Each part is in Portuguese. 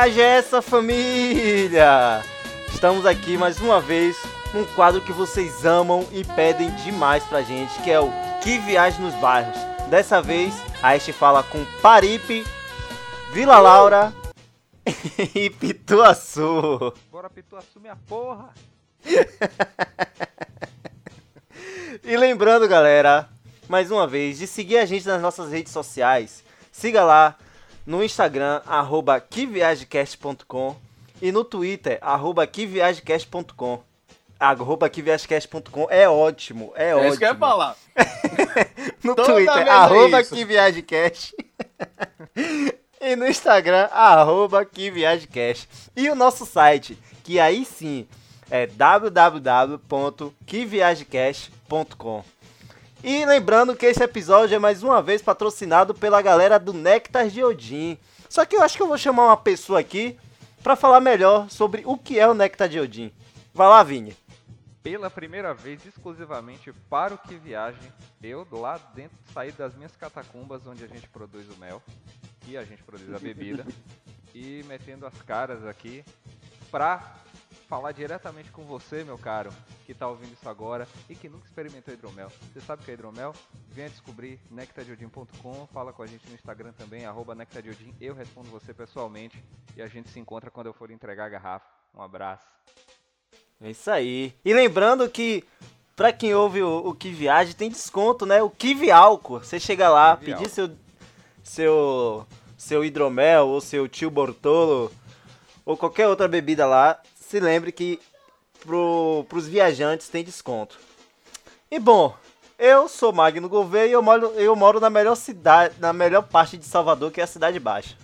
viagem é essa, família? Estamos aqui mais uma vez num quadro que vocês amam e pedem demais pra gente, que é o Que Viagem nos Bairros. Dessa vez, a gente fala com Paripe, Vila Laura e Pituaçu. Bora Pituaçu, minha porra! e lembrando, galera, mais uma vez, de seguir a gente nas nossas redes sociais. Siga lá no Instagram, arroba quiviagecast.com e no Twitter, arroba quiviagecast.com. Arroba quiviagecast.com é ótimo, é, é ótimo. Isso que eu ia falar. no Toda Twitter, arroba quiviagecast. e no Instagram, arroba quiviagecast. E o nosso site, que aí sim é www.quiviagecast.com. E lembrando que esse episódio é mais uma vez patrocinado pela galera do Nectar de Odin. Só que eu acho que eu vou chamar uma pessoa aqui para falar melhor sobre o que é o Nectar de Odin. Vai lá, Vini. Pela primeira vez, exclusivamente para o que viagem, eu lá dentro saí das minhas catacumbas onde a gente produz o mel e a gente produz a bebida e metendo as caras aqui pra falar diretamente com você, meu caro, que está ouvindo isso agora e que nunca experimentou hidromel. Você sabe o que é hidromel? Venha descobrir nectadiodin.com, fala com a gente no Instagram também, arroba nectadiodin, eu respondo você pessoalmente e a gente se encontra quando eu for entregar a garrafa. Um abraço. É isso aí. E lembrando que para quem ouve o, o Que Viagem tem desconto, né? O Kiwi Álcool. Você chega lá, pedir seu seu seu hidromel ou seu tio Bortolo ou qualquer outra bebida lá, se lembre que pro, pros viajantes tem desconto. E bom, eu sou Magno Gouveia e eu moro, eu moro na melhor cidade, na melhor parte de Salvador, que é a Cidade Baixa.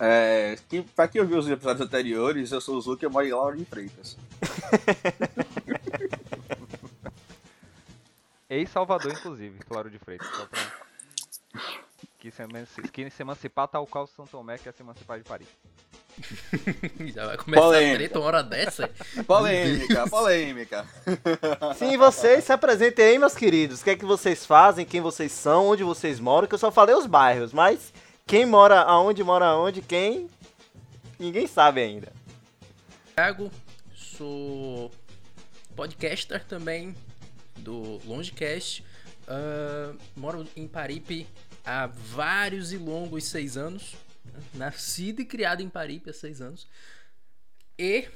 É, que, pra quem ouviu os episódios anteriores, eu sou o Zuki e eu moro em Laura de Freitas. Ex-Salvador, inclusive, Claro de Freitas. Só pra... que, se, que se emancipar tal qual São Tomé quer se emancipar de Paris. Já vai começar polêmica. a treta uma hora dessa? polêmica, polêmica. Sim, vocês se apresentem aí, meus queridos. O que é que vocês fazem, quem vocês são, onde vocês moram, que eu só falei os bairros, mas quem mora aonde, mora aonde, quem, ninguém sabe ainda. Thiago, sou podcaster também do Longecast. Uh, moro em Paripe há vários e longos seis anos nascido e criado em Paripe há seis anos. E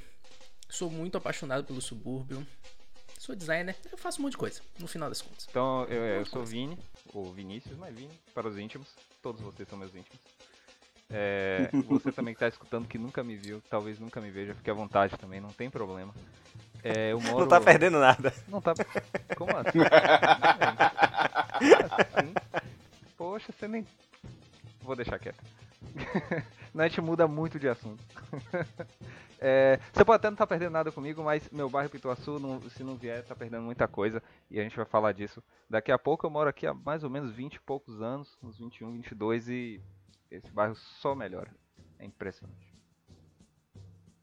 sou muito apaixonado pelo subúrbio. Sou designer, eu faço um monte de coisa, no final das contas. Então, eu, eu sou Vini, ou Vinícius, mas Vini, para os íntimos. Todos vocês são meus íntimos. É, você também que está escutando, que nunca me viu, talvez nunca me veja, fique à vontade também, não tem problema. É, eu moro... Não tá perdendo nada. Não tá. Como assim? assim? Poxa, você nem. Vou deixar quieto. a gente muda muito de assunto. é, você pode até não estar tá perdendo nada comigo, mas meu bairro Pituaçu, não, se não vier, está perdendo muita coisa. E a gente vai falar disso daqui a pouco. Eu moro aqui há mais ou menos 20 e poucos anos, uns 21, 22, e esse bairro só melhora. É impressionante.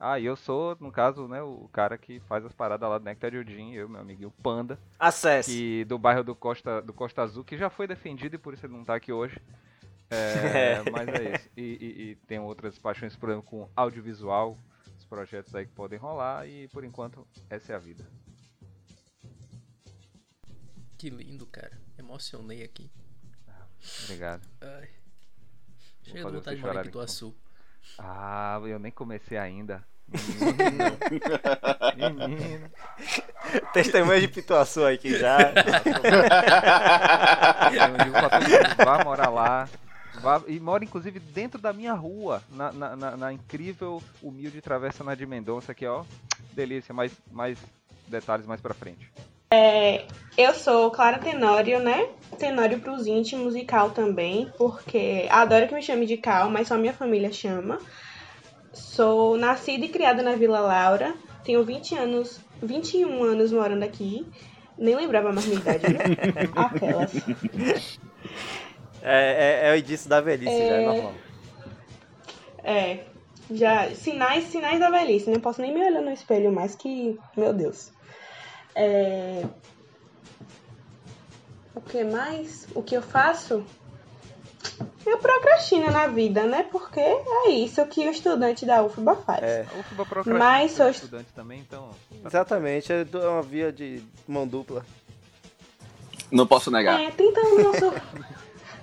Ah, e eu sou, no caso, né, o cara que faz as paradas lá do Nectar Odin, eu, meu amiguinho Panda. Acesse. Que, do bairro do Costa, do Costa Azul, que já foi defendido e por isso ele não está aqui hoje. É, mas é isso. E, e, e, tem outras paixões, por exemplo, com audiovisual, os projetos aí que podem rolar, e por enquanto essa é a vida. Que lindo, cara. Emocionei aqui. Ah, obrigado. Ai. Chega de vontade de morar em Pituaçu. Ah, eu nem comecei ainda. Menino. Menino. Testemunha de Pituaçu aqui já. Vai morar lá. E mora inclusive dentro da minha rua, na, na, na, na incrível, humilde travessa na de Mendonça, aqui ó, delícia, mais, mais detalhes mais pra frente. É, eu sou Clara Tenório, né? Tenório pros íntimos musical também, porque adoro que me chame de Cal, mas só minha família chama. Sou nascida e criada na Vila Laura, tenho 20 anos, 21 anos morando aqui. Nem lembrava mais minha idade, né? Aquelas. É, é, é o indício da velhice, é... já é normal. É, já. Sinais, sinais da velhice. Não posso nem me olhar no espelho mais que. Meu Deus. É... O que mais? O que eu faço? eu procrastino na vida, né? Porque é isso que o estudante da UFBA faz. É, A UFBA procrastina Mas sou- estudante também, então... exatamente. É é uma via de mão dupla. Não posso negar. É, tentando não sur...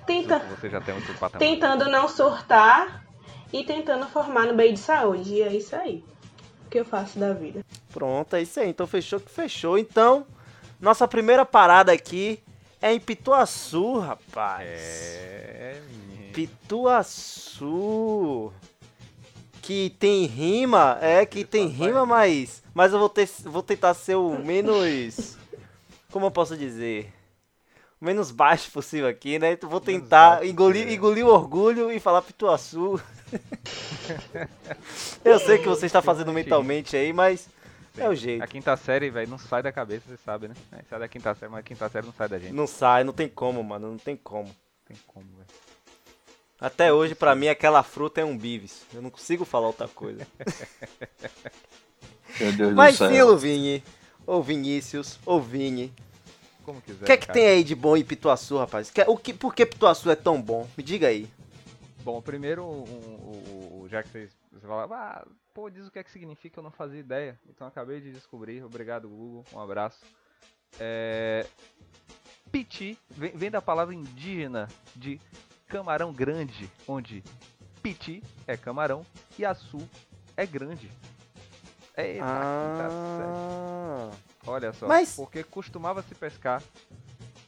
Tenta... Você já tem outro patamar. tentando não surtar e tentando formar no bem de saúde. E é isso aí que eu faço da vida. Pronto, é isso aí. Então fechou que fechou. Então, nossa primeira parada aqui é em Pituaçu, rapaz. É. Pituaçu. Que tem rima, é que tem rima, mas. Mas eu vou, ter, vou tentar ser o menos. Como eu posso dizer? Menos baixo possível aqui, né? Então vou tentar baixo, engolir, é. engolir o orgulho e falar Pituaçu. eu sei que você está fazendo mentalmente aí, mas é o jeito. A quinta série, velho, não sai da cabeça, você sabe, né? É, sai da quinta série, mas a quinta série não sai da gente. Não Não sai, não tem como, mano, não tem como. tem como, velho. Até hoje, pra mim, aquela fruta é um bives. Eu não consigo falar outra coisa. Meu Deus Mas do sim, céu. Luvini, ou Vinícius, ou Vini. Como quiser. O que é que cara. tem aí de bom em Pituaçu, rapaz? Que- O que, por que Pituaçu é tão bom? Me diga aí. Bom, primeiro, um, o, o- já que vocês, você falaram, ah, pô, diz o que é que significa, eu não fazia ideia. Então acabei de descobrir. Obrigado, Google. Um abraço. É... Piti vem, vem da palavra indígena de camarão grande, onde piti é camarão e açu é grande. Eita, quinta série. Olha só, Mas- porque costumava se pescar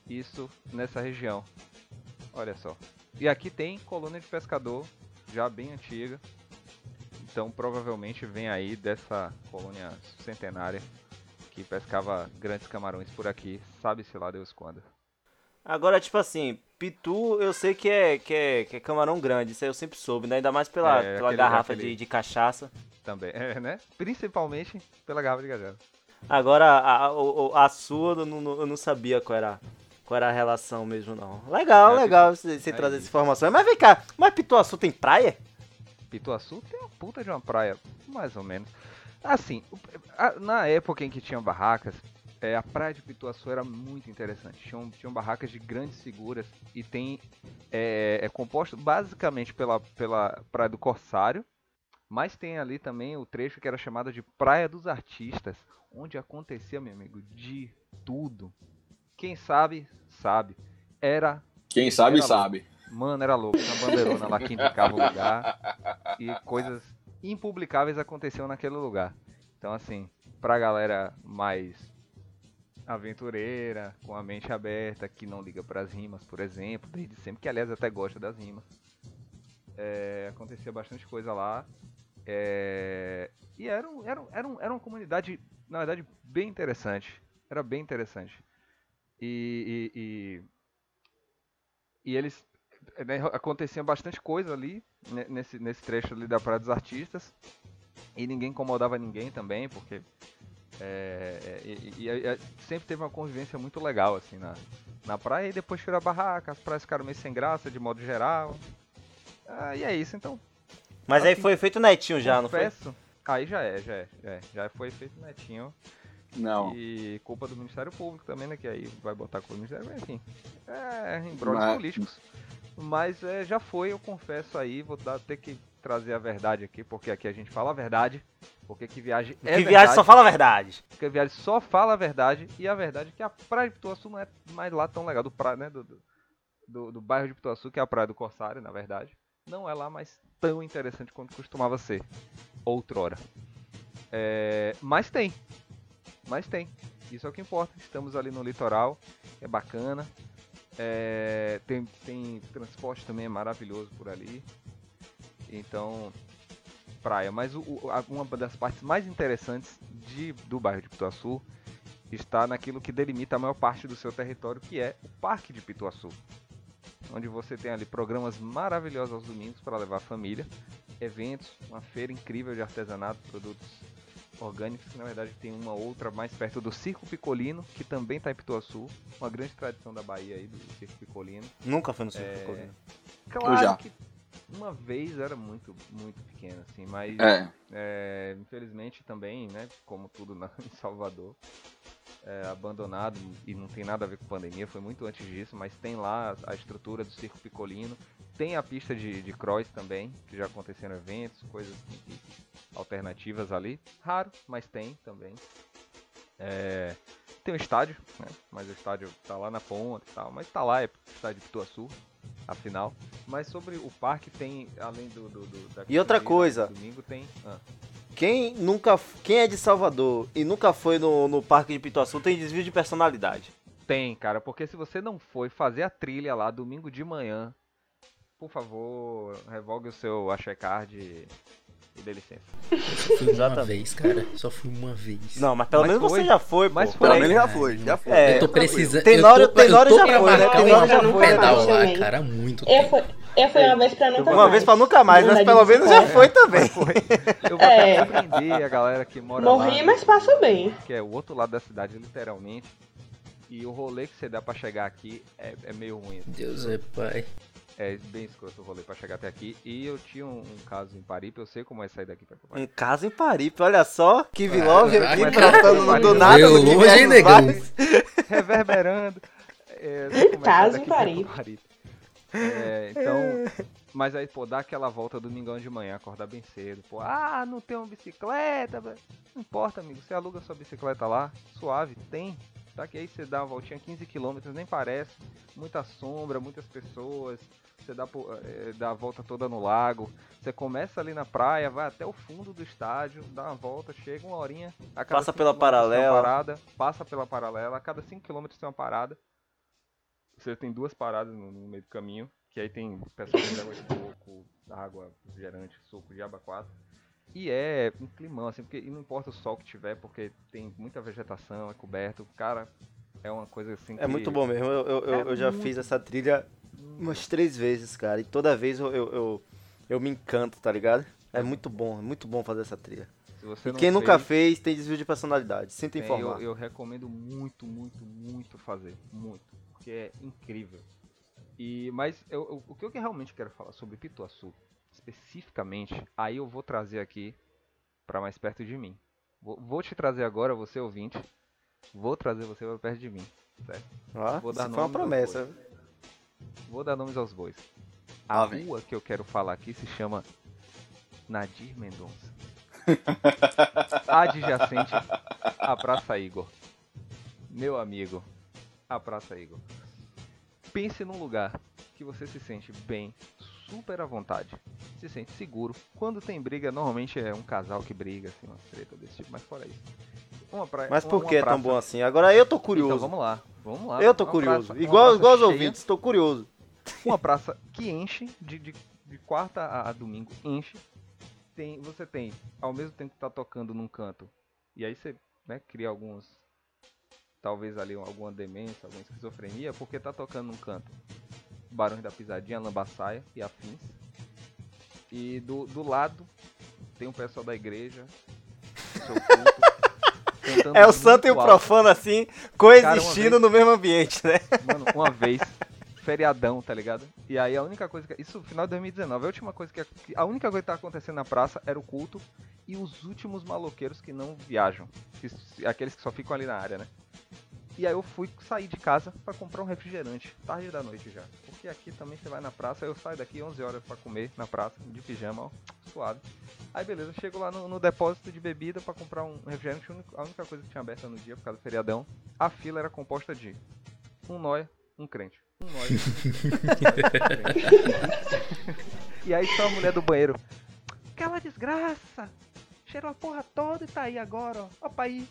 isso nessa região. Olha só. E aqui tem colônia de pescador, já bem antiga. Então provavelmente vem aí dessa colônia centenária que pescava grandes camarões por aqui, sabe-se lá Deus quando. agora, tipo assim, Pitu eu sei que é, que é, que é camarão grande, isso aí eu sempre soube, né? Ainda mais pela, É, pela aquele- garrafa aquele- de, de cachaça. Também, é, né? Principalmente pela garrafa de cachaça. Agora, a, a, a sua, eu não, eu não sabia qual era, qual era a relação mesmo, não. Legal, É, legal você, você é trazer isso. essa informação. Mas vem cá, mas Pituaçu tem praia? Pituaçu tem uma puta de uma praia, mais ou menos. Assim, na época em que tinha barracas, é, a praia de Pituaçu era muito interessante. Tinham, tinham barracas de grandes figuras e tem é, é composto basicamente pela, pela praia do Corsário, mas tem ali também o trecho que era chamado de Praia dos Artistas, onde acontecia, meu amigo, de tudo. Quem sabe, sabe. Era Quem sabe, Era sabe. Mano, era louco. Uma bandeirona lá que indicava o lugar. E coisas impublicáveis aconteciam naquele lugar. Então, assim, pra galera mais aventureira, com a mente aberta, que não liga pras rimas, por exemplo, desde sempre, que aliás até gosta das rimas. É, acontecia bastante coisa lá. É, e era, um- era, era, um- era uma comunidade, na verdade, bem interessante. Era bem interessante. E, e- e e eles né, acontecia bastante coisa ali né, nesse, nesse trecho ali da Praia dos Artistas e ninguém incomodava ninguém também porque é, e- e- e- e sempre teve uma convivência muito legal assim na, na praia e depois tirou a barraca as praias ficaram meio sem graça de modo geral Ah, e é isso então Mas aí Assim, foi feito netinho já, não foi? confesso aí já é já é, já é já foi feito netinho Não. e culpa do Ministério Público também, né? Que aí vai botar culpa do Ministério, mas enfim. É, embrólios Mas- políticos. Mas é, já foi, eu confesso aí, vou dar, ter que trazer a verdade aqui, porque aqui a gente fala a verdade. Porque que viagem é que verdade. viagem só fala a verdade. Porque viagem só fala a verdade. E a verdade é que a praia de Pituaçu não é mais lá tão legal. Do, pra, né, do, do, do, do bairro de Pituaçu, que é a praia do Corsário, na verdade. Não é lá mais tão interessante quanto costumava ser. Outrora. É, mas tem. Mas tem. Isso é o que importa. Estamos ali no litoral. É bacana. É, tem, tem transporte também é maravilhoso por ali. Então, praia. Mas o- o- uma das partes mais interessantes de, do bairro de Pituaçu está naquilo que delimita a maior parte do seu território, que é o Parque de Pituaçu. Onde você tem ali programas maravilhosos aos domingos para levar a família, eventos, uma feira incrível de artesanato, produtos orgânicos, que na verdade tem uma outra mais perto do Circo Picolino, que também está em Pituaçu, uma grande tradição da Bahia aí do Circo Picolino. Nunca foi no É, Circo Picolino. Claro já. que uma vez era muito, muito pequeno, assim, mas É. é, infelizmente também, né, como tudo na, em Salvador, é, abandonado e não tem nada a ver com pandemia, foi muito antes disso, mas tem lá a estrutura do Circo Picolino, tem a pista de, de cross também, que já aconteceram eventos, coisas alternativas ali, raro, mas tem também. É, tem o estádio, né, mas o estádio tá lá na ponta e tal, mas tá lá, é o estádio de Pituaçu, afinal. Mas sobre o parque tem, além do... do, do E outra coisa. Domingo tem... ah. Quem nunca. Quem é de Salvador e nunca foi no, no Parque de Pituaçu tem desvio de personalidade. Tem, cara, porque se você não foi fazer a trilha lá domingo de manhã, por favor, revogue o seu Achecard e e dê licença. Só fui uma vez, cara. Só fui uma vez. Não, mas pelo Mas menos foi. você já foi, pô. Mas Pelo foi. menos já foi, já foi. É, eu tô Tranquilo. precisando. Eu tô, Tenório eu tô já foi, né? Tenório um- já foi, né? pedal lá, cara, muito Eu tempo. fui, eu fui uma vez pra nunca Uma mais. vez pra nunca mais, mas pelo menos já bicicleta. foi também. Foi. Eu vou É. até surpreender a galera que mora lá. Morri, mas passo bem. Que é o outro lado da cidade, literalmente. E o rolê que você dá pra chegar aqui é, é meio ruim. assim. Deus é pai. É bem escroto o rolê pra chegar até aqui. E eu tinha um, um caso em Paripe, eu sei como é sair daqui pra Um Paripe. caso em Paripe, olha só. Que Vilov Ah, aqui tratando do nada do que longe, vier negão? reverberando. É, é Caso em Paripe. É, então, mas aí, pô, dá aquela volta domingão de manhã, acordar bem cedo. Pô, ah, não tem uma bicicleta. Não importa, amigo, você aluga sua bicicleta lá, suave, tem. Tá que aí você dá uma voltinha 15 km, nem parece. Muita sombra, muitas pessoas. Você dá, eh, dá a volta toda no lago. Você começa ali na praia, vai até o fundo do estádio, dá uma volta, chega uma horinha. a cada Passa pela paralela. Parada, passa pela paralela, a cada 5 km tem uma parada. Você tem duas paradas no, no meio do caminho, que aí tem pessoal que água de coco, água refrigerante, suco de aba 4. E é um climão, assim, porque não importa o sol que tiver, porque tem muita vegetação, é coberto. Cara, é uma coisa assim É muito bom mesmo. Eu, eu, É eu já muito fiz essa trilha umas três vezes, cara. E toda vez eu, eu, eu, eu me encanto, tá ligado? É muito bom, é muito bom fazer essa trilha. E quem nunca fez, fez tem desvio de personalidade. Sinto tem, informar. eu, eu recomendo muito, muito, muito fazer. Muito. Porque é incrível. E, mas eu- eu- o que eu realmente quero falar sobre Pituaçu, especificamente, aí eu vou trazer aqui pra mais perto de mim. Vou, vou te trazer agora, você ouvinte. Vou trazer você pra perto de mim. Certo? Ó, vou isso dar foi uma promessa. Vou dar nomes aos bois. Ah, A vem. rua que eu quero falar aqui se chama Nadir Mendonça. Adjacente à Praça Igor. Meu amigo, a Praça Igor. Pense num lugar que você se sente bem, super à vontade, se sente seguro. Quando tem briga, normalmente é um casal que briga, assim, uma treta desse tipo, mas fora isso. Uma praia, Mas por uma que é tão bom assim? Agora eu tô Então curioso. vamos lá, vamos lá. eu tô Uma curioso. praça- uma igual igual os cheia ouvintes, tô curioso. uma praça que enche de, de, de quarta a, a domingo, enche. Tem, você tem, ao mesmo tempo que tá tocando num canto, e aí você né, cria alguns, talvez ali alguma demência, alguma esquizofrenia, porque tá tocando num canto Barões da Pisadinha, Lambaçaia e afins. E do, do lado tem o pessoal da igreja, culto, É o santo e o alto. profano assim, Cara, coexistindo uma no mesmo ambiente, né? Mano, uma vez, feriadão, tá ligado? E aí a única coisa que. Isso final de 2019, a última coisa que. A única coisa que tá acontecendo na praça era o culto e os últimos maloqueiros que não viajam. que- aqueles que só ficam ali na área, né? E aí eu fui sair de casa pra comprar um refrigerante, tarde da noite já. Porque aqui também você vai na praça, eu saio daqui 11 horas pra comer na praça, de pijama, ó, suave. Aí beleza, chego lá no, no depósito de bebida pra comprar um refrigerante, a única coisa que tinha aberta no dia por causa do feriadão. A fila era composta de um nóia, um crente. Um. E aí só a mulher do banheiro. Aquela desgraça! Cheirou a porra toda e tá aí agora, ó. Ó pra aí.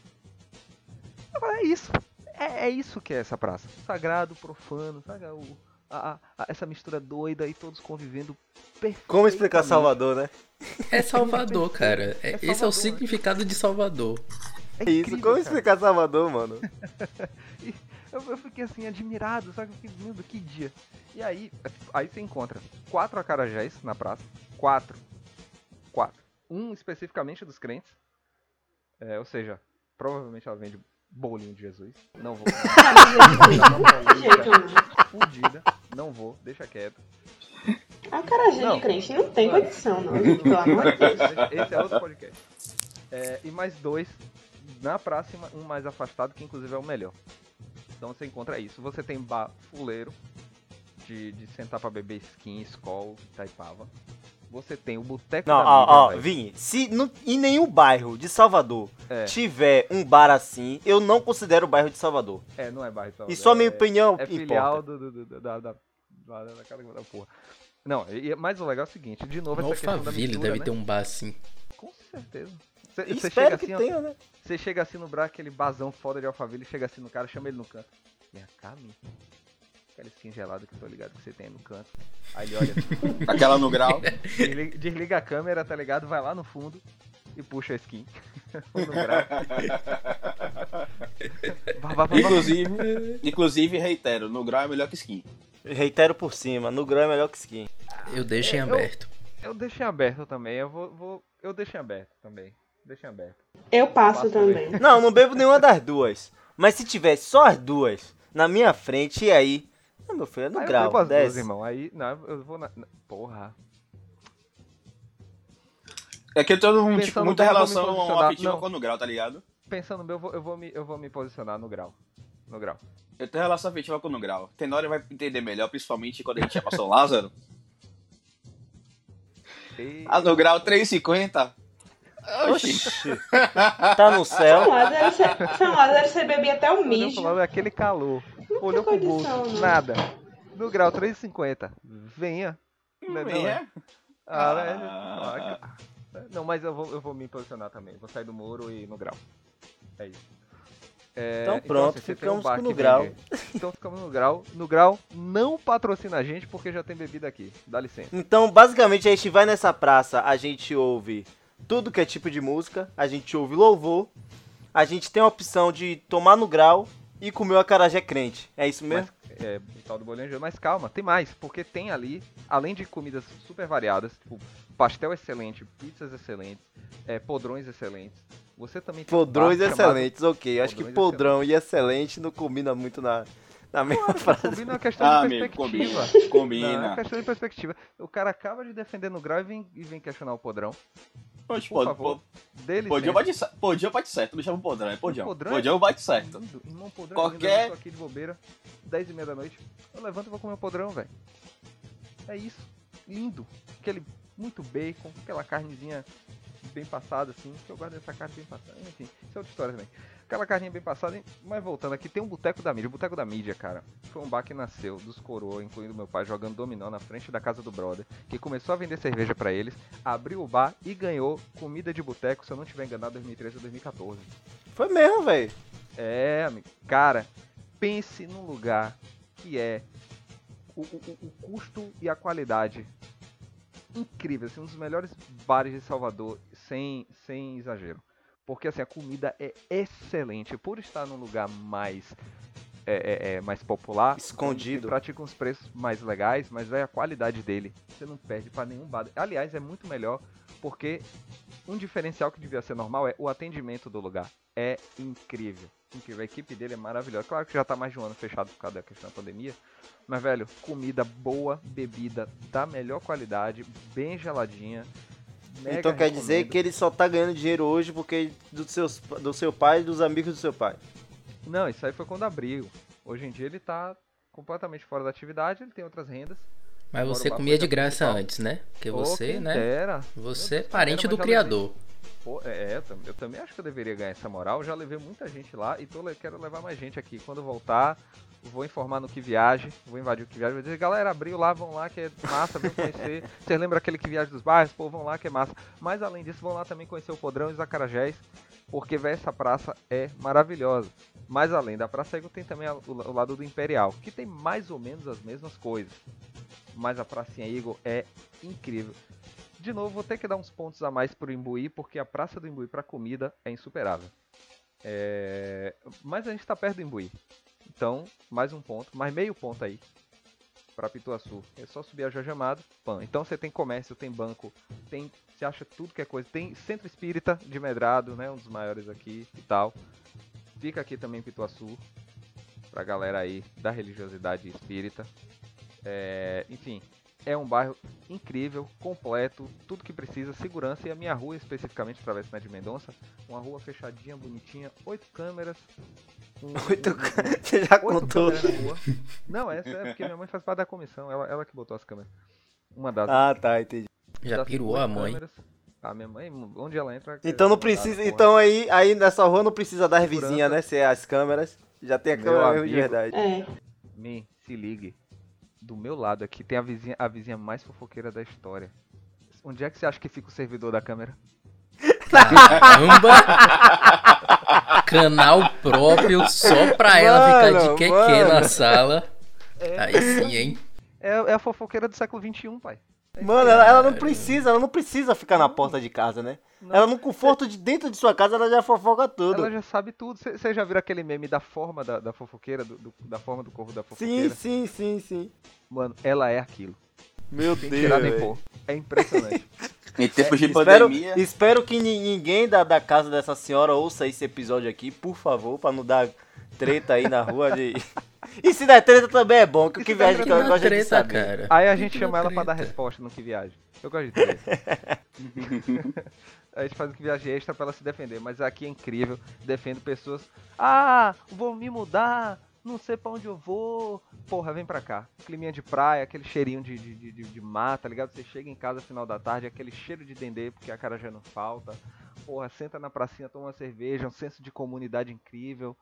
Agora é isso. É, é isso que é essa praça. Sagrado, profano, sabe? O, a- a- essa mistura doida e todos convivendo perfeitamente. Como explicar Salvador, né? É Salvador, cara. É- É esse é o Salvador, né? significado de Salvador. É Isso, incrível, como cara. explicar Salvador, mano? Eu, eu fiquei assim, admirado, sabe? Que, meu Deus, que dia. E aí, aí você encontra quatro acarajés na praça. Quatro. Quatro. Um especificamente dos crentes. É, ou seja, provavelmente ela vende bolinho de Jesus. Não vou. De jeito não. Fudida. Não vou, deixa quieto. Acarajé Não. de crente não tem condição, não. gente, Pelo amor de Deus. Esse é outro podcast. É, e mais dois na praça um mais afastado, que inclusive é o melhor. Então você encontra isso. Você tem bar fuleiro, de, de sentar pra beber skin, Skol, Itaipava. Você tem o Boteco Não, da ó, Mídia, ó, velho. Vini, se no- em nenhum bairro de Salvador É. tiver um bar assim, eu não considero o bairro de Salvador. É, não é bairro de Salvador, E só minha é- opinião É importa. filial do, do, do- da, da, da, da, cara da porra. Não, e, mas o legal é o seguinte, de novo essa questão da mistura, deve né? ter um bar assim. Com certeza. Você você espero chega que assim, ó, tenha, né? Você chega assim no bar, aquele bazão foda de Alphaville, chega assim no cara, chama ele no canto. Vem cá, Mi. Aquela skin gelada que eu tô ligado que você tem aí no canto. Aí ele olha assim, Aquela no grau. desliga, desliga a câmera, tá ligado? Vai lá no fundo e puxa a skin. no grau. Vá, vá, vá, vá. Inclusive, inclusive, reitero, no grau é melhor que skin. Reitero por cima, no grão é melhor que skin. Eu deixo em É, eu- aberto. Eu deixei aberto também, eu vou. vou eu deixei aberto também. Deixei aberto. Eu passo Passo também. Não, não bebo nenhuma das duas. Mas se tivesse só as duas na minha frente, e aí? Não, meu filho, é no Aí eu grau. bebo as duas, irmão. Aí, não, eu vou na. Porra. É que eu tenho um, Pensando tipo, muita bem, eu relação afetiva com o no grau, tá ligado? Pensando bem, eu vou, eu vou, me, eu vou me posicionar no grau. No grau. Eu tenho relação afetiva com o no grau. Tenório vai entender melhor, principalmente quando a gente pra São Lázaro. E... Ah, no grau 3,50. Oxi. Tá no céu. São Lázaro, você- bebia até o mijo. lado, aquele calor. Olhou pro condição, bolso. não. Nada. No grau 3,50. Venha. Não é não, é? É? Ah, Ah. Não, mas eu vou, eu vou me posicionar também. Vou sair do muro e no grau. É isso. É, Então pronto, você tem ficamos bar com que no grau. vende- Então ficamos no grau. No grau não patrocina a gente porque já tem bebida aqui. Dá licença. Então, basicamente, a gente vai nessa praça, a gente ouve tudo que é tipo de música, a gente ouve louvor, a gente tem a opção de tomar no grau e comer o acarajé crente. É isso mesmo? Mas, é, o tal do bolinho. Mas calma, tem mais. Porque tem ali, além de comidas super variadas, tipo pastel excelente, pizzas excelentes, é, podrões excelentes. Você também tem um Podrões chamado- excelentes, ok. Acho que Podrões podrão e excelente não combina muito na, na mesma frase. Combina uma questão Ah, de amigo, perspectiva. combina. Não, é Combina. questão de perspectiva. O cara acaba de defender no grau e vem, e vem questionar o podrão. Pode, Por pode, favor, pode. Podião bate, cer- Podião bate certo, me chama podrão, é Podião. Podrão? Podião bate certo. Lindo, irmão podrão. Qualquer- Lindo, eu tô aqui de bobeira, 10 e meia da noite. Eu levanto e vou comer o podrão, velho. É isso. Lindo. Aquele muito bacon, aquela carnezinha bem passada, assim. Que eu guardo essa carne bem passada. Enfim, isso é outra história também. Aquela carninha bem passada, hein? mas voltando aqui, tem um Boteco da Mídia. O Boteco da Mídia, cara, foi um bar que nasceu dos coroa, incluindo meu pai, jogando dominó na frente da casa do brother, que começou a vender cerveja pra eles, abriu o bar e ganhou comida de boteco, se eu não tiver enganado, 2013 ou 2014. Foi mesmo, velho. É, amigo. Cara, pense num lugar que é o, o- o custo e a qualidade incrível, assim, um dos melhores bares de Salvador, sem, sem exagero. Porque assim, a comida é excelente. Por estar num lugar mais é, é, é, mais popular, Escondido. pratica uns preços mais legais, mas vai a qualidade dele. Você não perde pra nenhum bar. Aliás, é muito melhor porque um diferencial que devia ser normal é o atendimento do lugar. É incrível. Incrível. A equipe dele é maravilhosa. Claro que já tá mais de um ano fechado por causa da questão da pandemia. Mas, velho, comida boa, bebida da melhor qualidade, bem geladinha. mega então quer dizer que ele só tá ganhando dinheiro hoje porque do, seus, do seu pai e dos amigos do seu pai. Não, isso aí foi quando abriu. Hoje em dia ele tá completamente fora da atividade, ele tem outras rendas. Mas você comia de graça principal. antes, né? Porque você, né? dera. Você é parente do criador. Pô, é, eu, tam- eu também acho que eu deveria ganhar essa moral. Já levei muita gente lá e tô, quero levar mais gente aqui. Quando voltar, vou informar no que viaje. Vou invadir o que viaje. Vou dizer, galera, abriu lá, vão lá que é massa, vão conhecer. Vocês lembram aquele que viaja dos bairros? Pô, vão lá que é massa. Mas além disso, vão lá também conhecer o Podrão e os Acarajés. Porque, véi, essa praça é maravilhosa. Mas além da Praça Ego, tem também a- o, o lado do Imperial, que tem mais ou menos as mesmas coisas. Mas a Pracinha Eagle é incrível. De novo, vou ter que dar uns pontos a mais pro Imbuí, porque a Praça do Imbuí para comida é insuperável. É, Mas a gente tá perto do Imbuí. Então, mais um ponto, mais meio ponto aí para Pituaçu. É só subir a Jorge pan. Então você tem comércio, tem banco, tem, você acha tudo que é coisa. Tem Centro Espírita de Medrado, né, um dos maiores aqui e tal. Fica aqui também Pituaçu pra galera aí da religiosidade espírita. É, enfim, é um bairro incrível, completo, tudo que precisa, segurança e a minha rua especificamente, Travessa de Mendonça, uma rua fechadinha, bonitinha, oito câmeras. um- Oito um- câmeras, Você já oito contou. câmeras na rua. Não, essa é porque minha mãe faz parte da comissão, ela, ela que botou as câmeras. Uma das. Ah, tá, entendi. Já oito a mãe. câmeras. A minha mãe, onde ela entra. Então não ela- precisa. Então aí, aí nessa rua não precisa das vizinhas, né? Se é as câmeras. Já tem a câmera mesmo de verdade. É. Me, se ligue. Do meu lado aqui tem a vizinha, a vizinha mais fofoqueira da história. Onde é que você acha que fica o servidor da câmera? Caramba! Canal próprio só pra ela ficar de Mano, queque mano. na sala. Aí sim, hein? É, é a fofoqueira do século XXI, pai. É Mano, ela, ela não precisa, ela não precisa ficar na porta de casa, né? Não. Ela no conforto de dentro de sua casa, ela já fofoca tudo. Ela já sabe tudo. Vocês já viram aquele meme da forma da, da fofoqueira, do- do- da forma do corpo da Sim, fofoqueira? sim, sim, sim. Mano, ela é aquilo. Meu Sem Deus. tirar nem pôr. É impressionante. Em tempos de Espero, pandemia. espero que ni- ninguém da, da casa dessa senhora ouça esse episódio aqui, por favor, pra não dar treta aí na rua de. E se der treta também é bom, que o que viaja que eu treta, gosto de treta, saber. cara. Aí a gente chama ela pra dar treta. resposta no que viaja. Eu gosto de treta. A gente faz o que viagem extra pra ela se defender, mas aqui é incrível. Defendo pessoas. Ah, vou me mudar, não sei pra onde eu vou. Porra, vem pra cá. Climinha de praia, aquele cheirinho de, de, de, de- de mata, tá ligado? Você chega em casa final da tarde, aquele cheiro de dendê, porque a cara já não falta. Porra, senta na pracinha, toma uma cerveja, um senso de comunidade incrível.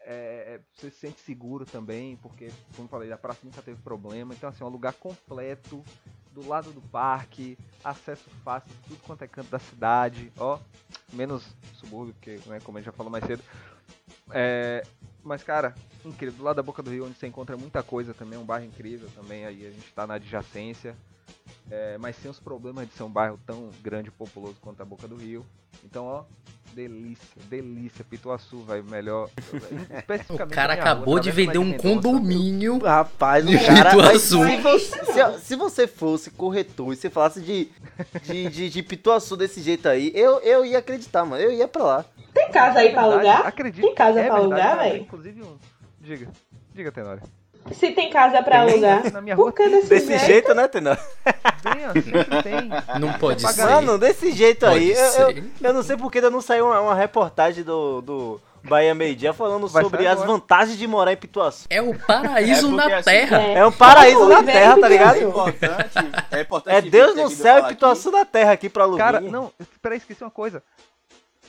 É, é, você se sente seguro também, porque, como falei, a praça nunca teve problema. Então, assim, é um lugar completo, do lado do parque, acesso fácil, tudo quanto é canto da cidade, ó. Menos subúrbio, porque, né, como a gente já falou mais cedo. É, mas, cara, incrível. Do lado da Boca do Rio, onde você encontra muita coisa também, um bairro incrível também. Aí a gente tá na adjacência. É, mas sem os problemas de ser um bairro tão grande e populoso quanto a Boca do Rio. Então, ó, delícia, delícia. Pituaçu, velho, melhor. O cara minha rua, acabou de vender um condomínio. Rapaz, o Muito cara. azul. Se você, se, se você fosse corretor e você falasse de, de, de, de Pituaçu desse jeito aí, eu, eu ia acreditar, mano. Eu ia pra lá. Tem casa aí pra Verdade, alugar? Acredito. Tem casa é pra verdade, alugar, velho? Inclusive um. Diga. Diga, Tenório. Se tem casa pra Tem, alugar, na minha rua por que desse, Desse jeito? jeito, né, Tenor? tem, ó, sempre tem. Não pode Pagar- ser. Mano, desse jeito aí. Pode Eu, eu, ser. eu não sei porque ainda não saiu uma, uma reportagem do, do Bahia Meio Dia falando Vai sobre as agora. vantagens de morar em Pituaçu. É o paraíso É na assim, terra. É um paraíso Vamos na terra, tá ligado? É importante. É importante. É Deus no céu e Pituaçu na terra aqui pra Luvinha. Cara, não, peraí, esqueci uma coisa.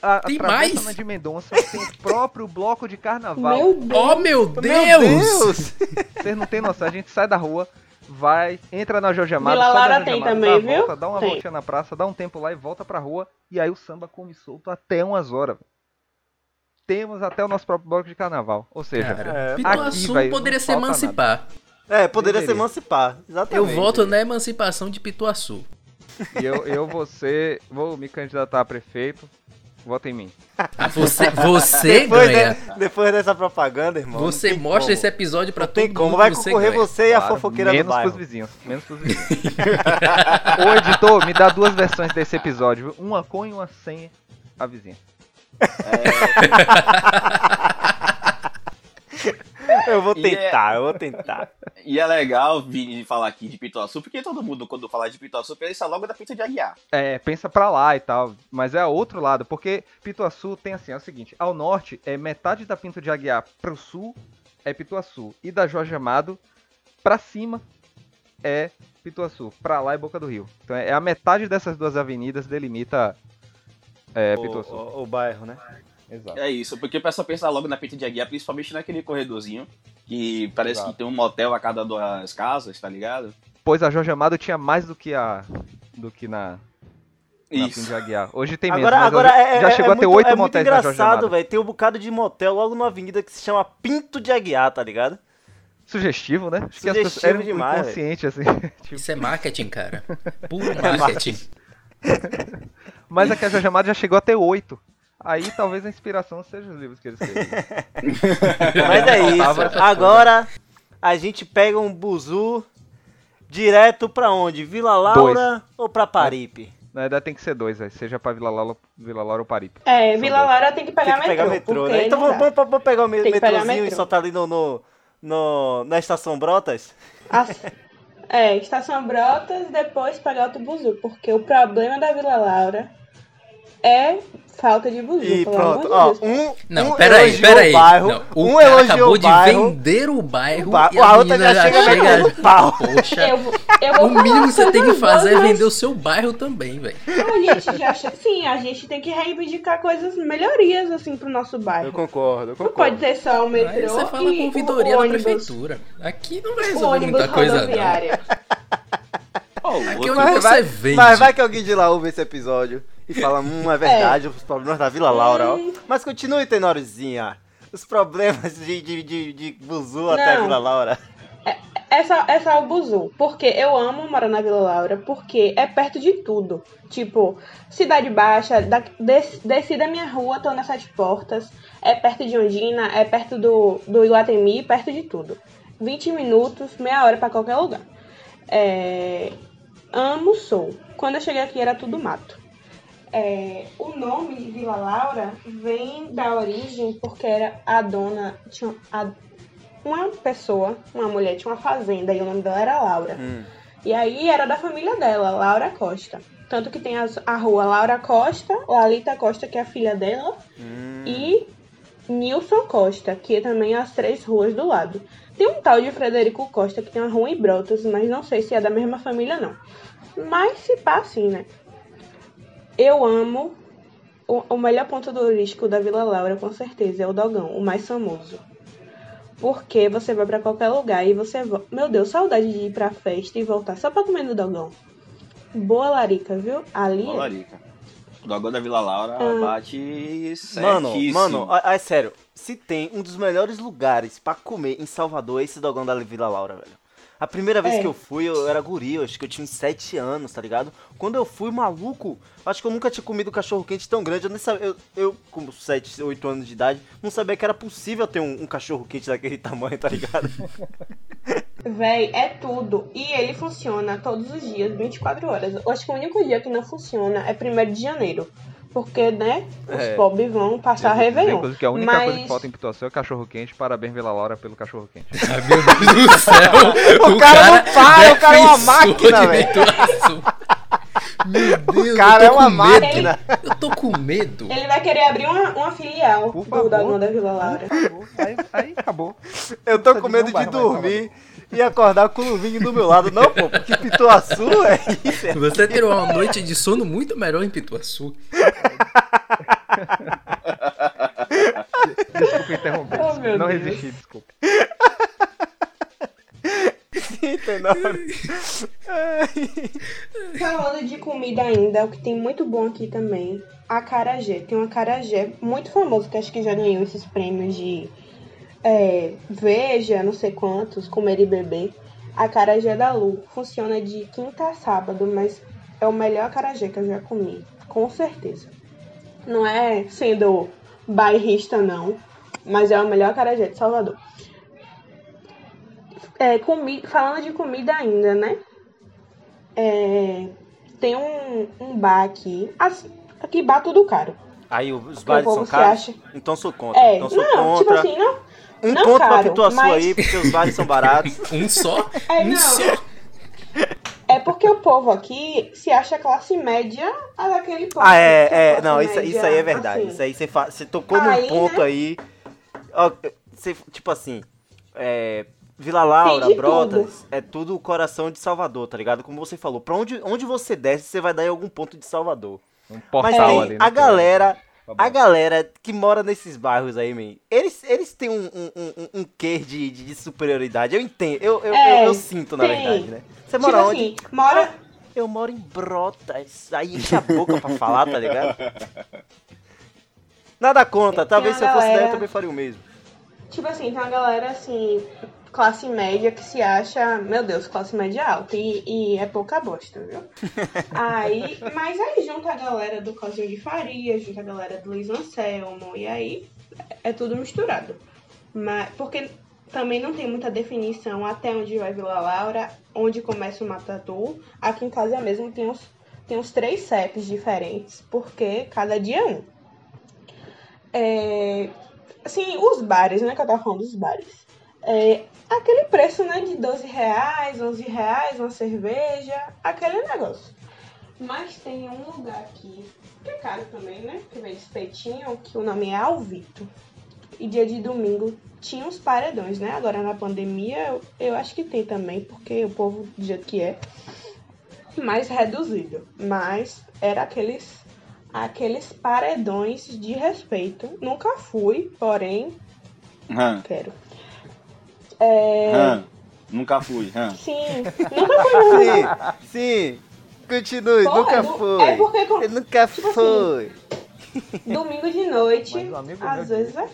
A, Tem mais? de Mendonça tem o próprio bloco de carnaval. Meu Deus. Oh, meu Meu Deus! Vocês não tem noção, a gente sai da rua, vai, entra na Jorge Amado, Vila Lara tem Amado, também, dá viu? volta, dá uma Tem. voltinha na praça, dá um tempo lá e volta pra rua, e aí o samba come solto até umas horas. velho. Temos até o nosso próprio bloco de carnaval. Ou seja, Cara, É, aqui, velho, poderia se emancipar. É, poderia se Deveria. emancipar. Eu Exatamente. voto na emancipação de Pituaçu. e eu, eu vou ser, vou me candidatar a prefeito, vota em mim. Ah, você, você Depois, ganha. de- depois dessa propaganda, irmão. Você mostra como. esse episódio pra Não todo tem como. mundo Vai você concorrer ganha. você e a Claro, fofoqueira do menos bairro. pros vizinhos, menos pros vizinhos. Ô editor, me dá duas versões desse episódio, viu? uma com e uma sem a vizinha. Eu vou E é- tentar, eu vou tentar. E é legal vir falar aqui de Pituaçu, porque todo mundo, quando fala de Pituaçu, pensa logo da Pinta de Aguiar. É, pensa pra lá e tal, mas é outro lado, porque Pituaçu tem assim, é o seguinte, ao norte é metade da Pinto de Aguiar pro sul é Pituaçu, e da Jorge Amado pra cima é Pituaçu, pra lá é Boca do Rio. Então é a metade dessas duas avenidas delimita é, O, Pituaçu. o- o bairro, né? Exato. É isso, porque o pessoal pensa logo na Pinta de Aguiar, principalmente naquele corredorzinho, que parece Exato. que tem um motel a cada duas casas, tá ligado? Pois a Jorge Amado tinha mais do que a do que na, na Pinto Isso. de Aguiar. Hoje tem Agora, menos, agora hoje é, já é- chegou é a ter oito é motéis engraçado, velho. Tem um bocado de motel logo numa avenida que se chama Pinto de Aguiar, tá ligado? Sugestivo, né? Acho que as Sugestivo pessoas eram demais, assim. tipo, Isso é marketing, cara. Puro marketing. Mas aqui a Jorge Amado já chegou a ter oito. Aí talvez a inspiração seja os livros que eles escreveram. Mas é isso. Agora a gente pega um buzu direto pra onde? Vila Laura ou pra Paripe? Na verdade tem que ser dois, véio, seja pra Vila Laura, Vila Laura ou Paripe. É, São Vila dois. Laura tem que pegar Tem que pegar metrô. metrô, porque né? Então vamos, vamos, vamos pegar o me- Tem que pegar metrôzinho e metrô. soltar ali no, no, no- na estação Brotas? As- É, Estação Brotas, depois pegar outro buzu. Porque o problema da Vila Laura é falta de buzu. E pronto, ó, de um, Não, um peraí, elogiou peraí. o bairro, Não, o um cara elogiou acabou o de bairro, vender o bairro ba- e a a, outra menina já já chega metendo pau. Poxa, Eu, vou- eu vou o mínimo que você tem que fazer é vender o seu bairro também, velho. A gente já, sim, a gente tem que reivindicar coisas, melhorias assim pro nosso bairro. Eu concordo, eu Não concordo. pode ter só o metrô Aí você fala e com o vidoria da ônibus, prefeitura. Aqui não vai o resolver ônibus muita coisa, não. Oh, Aqui outro- onde Mas você vai, vende. mas vai que alguém de lá ouve esse episódio e fala, hum, é verdade, os problemas da Vila Laura, ó. Hum. Mas continue, Tenorizinha. Os problemas de, de, de, de Buzu até a Não. Vila Laura. É só, é só o Buzu. Porque eu amo morar na Vila Laura, porque é perto de tudo. Tipo, Cidade Baixa, da, des, desci da minha rua, tô nas sete portas. É perto de Ondina, é perto do, do Iguatemi, perto de tudo. 20 minutos, meia hora pra qualquer lugar. É, amo sou. Quando eu cheguei aqui era tudo mato. É, o nome de Vila Laura vem da origem porque era a dona. Tinha a, uma pessoa, uma mulher, tinha uma fazenda e o nome dela era Laura. Hum. E aí era da família dela, Laura Costa. Tanto que tem as- a rua Laura Costa, Lalita Costa, que é a filha dela, Hum. e Nilson Costa, que é também as três ruas do lado. Tem um tal de Frederico Costa, que tem uma rua em Brotas, mas não sei se é da mesma família, não. Mas se pá, assim, né? Eu amo. O, o melhor ponto turístico da Vila Laura, com certeza, é o Dogão, o mais famoso. Porque você vai pra qualquer lugar e você. Meu Deus, saudade de ir pra festa e voltar só pra comer no Dogão. Boa larica, viu? Ali. Ó, é. Larica. O Dogão da Vila Laura Ah. bate Mano, certíssimo. mano, é, é sério. Se tem um dos melhores lugares pra comer em Salvador, é esse dogão da Vila Laura, velho. A primeira vez É. que eu fui, eu era guri, eu acho que eu tinha uns 7 anos, tá ligado? Quando eu fui, maluco, acho que eu nunca tinha comido cachorro quente tão grande. Eu nem sabia, eu, eu com 7, 8 anos de idade, não sabia que era possível ter um, um cachorro quente daquele tamanho, tá ligado? Véi, é tudo. E ele funciona todos os dias, 24 horas. Eu acho que o único dia que não funciona é 1 de janeiro. Porque, né, os É. pobres vão passar Réveillon. Inclusive que a única Mas coisa que falta em Pituaçu é o cachorro quente. Parabéns, Vila Laura, pelo cachorro quente. Ai, meu Deus do céu. O cara não para, o cara é uma máquina, velho. Meu Deus, cara eu é uma máquina. Eu tô com medo. ele vai querer abrir uma, uma filial Por do favor. Dogão da Vila Laura. Aí, aí acabou. Eu tô Precisa com medo de dormir e acordar com o Luvinho do meu lado. Não, pô, porque Pituaçu é isso. é- Você terá uma noite de sono muito melhor em Pituaçu. Desculpa interromper. Oh, não Deus. resisti, desculpa. Falando de comida ainda, o que tem muito bom aqui também, acarajé. Tem um acarajé muito famoso, que acho que já ganhou esses prêmios de é, Veja, não sei quantos, Comer e Beber. Acarajé da Lu. Funciona de quinta a sábado, mas é o melhor acarajé que eu já comi. Com certeza. Não é sendo bairrista, não. Mas é o melhor acarajé de Salvador. É, comi... Falando de comida ainda, né? É, tem um, um bar aqui. Assim, aqui bar tudo caro. Aí os bares são caros? acha- Então sou contra. É, então sou não, tipo contra. assim, não. Um não ponto pra caro, Pituaçu mas- aí, porque os bares são baratos. Um só? É, um não. só? É porque o povo aqui se acha classe média daquele povo. Ah, é, que é. Não, isso, média, isso aí é verdade. assim. Isso aí você, fa... você tocou num Aí, ponto né? aí. Ó, você, tipo assim, é, Vila Laura, Brotas, é tudo o coração de Salvador, tá ligado? Como você falou, pra onde, onde você desce, você vai dar em algum ponto de Salvador. Um Mas portal tem ali. né, a galera. A galera que mora nesses bairros aí, man, eles, eles têm um, um, um, um quê de, de, de superioridade. Eu entendo, eu, eu, É, eu, eu sinto, na tem. verdade, né? Você Tipo mora onde? assim, mora. Ah, eu moro em Brotas. Aí enche a boca pra falar, tá ligado? Nada contra, talvez se eu fosse daí eu galera- também faria o mesmo. Tipo assim, tem uma galera assim, classe média que se acha, meu Deus, classe média alta. E, e é pouca bosta, viu? aí, mas aí junta a galera do Cozinho de Faria, junta a galera do Luiz Anselmo, e aí é tudo misturado. Mas, porque também não tem muita definição até onde vai Vila Laura, onde começa o Matatu. Aqui em casa mesmo tem uns, tem uns três CEPs diferentes, porque cada dia é um. É, assim, os bares, né? Que eu tava falando dos bares. É aquele preço, né? De 12 reais, 11 reais, uma cerveja, aquele negócio. Mas tem um lugar aqui, que é caro também, né? Que vem de espetinho, que o nome é Alvito. E dia de domingo tinha uns paredões, né? Agora na pandemia eu, eu acho que tem também, porque o povo do jeito que é, mais reduzido. Mas era aqueles aqueles paredões de respeito. Nunca fui, porém Hã, quero. É. Nunca fui. Sim, nunca fui. Sim, sim. Continue, Porra, nunca du- foi. é porque Ele nunca tipo assim, foi. Domingo de noite, às vezes é.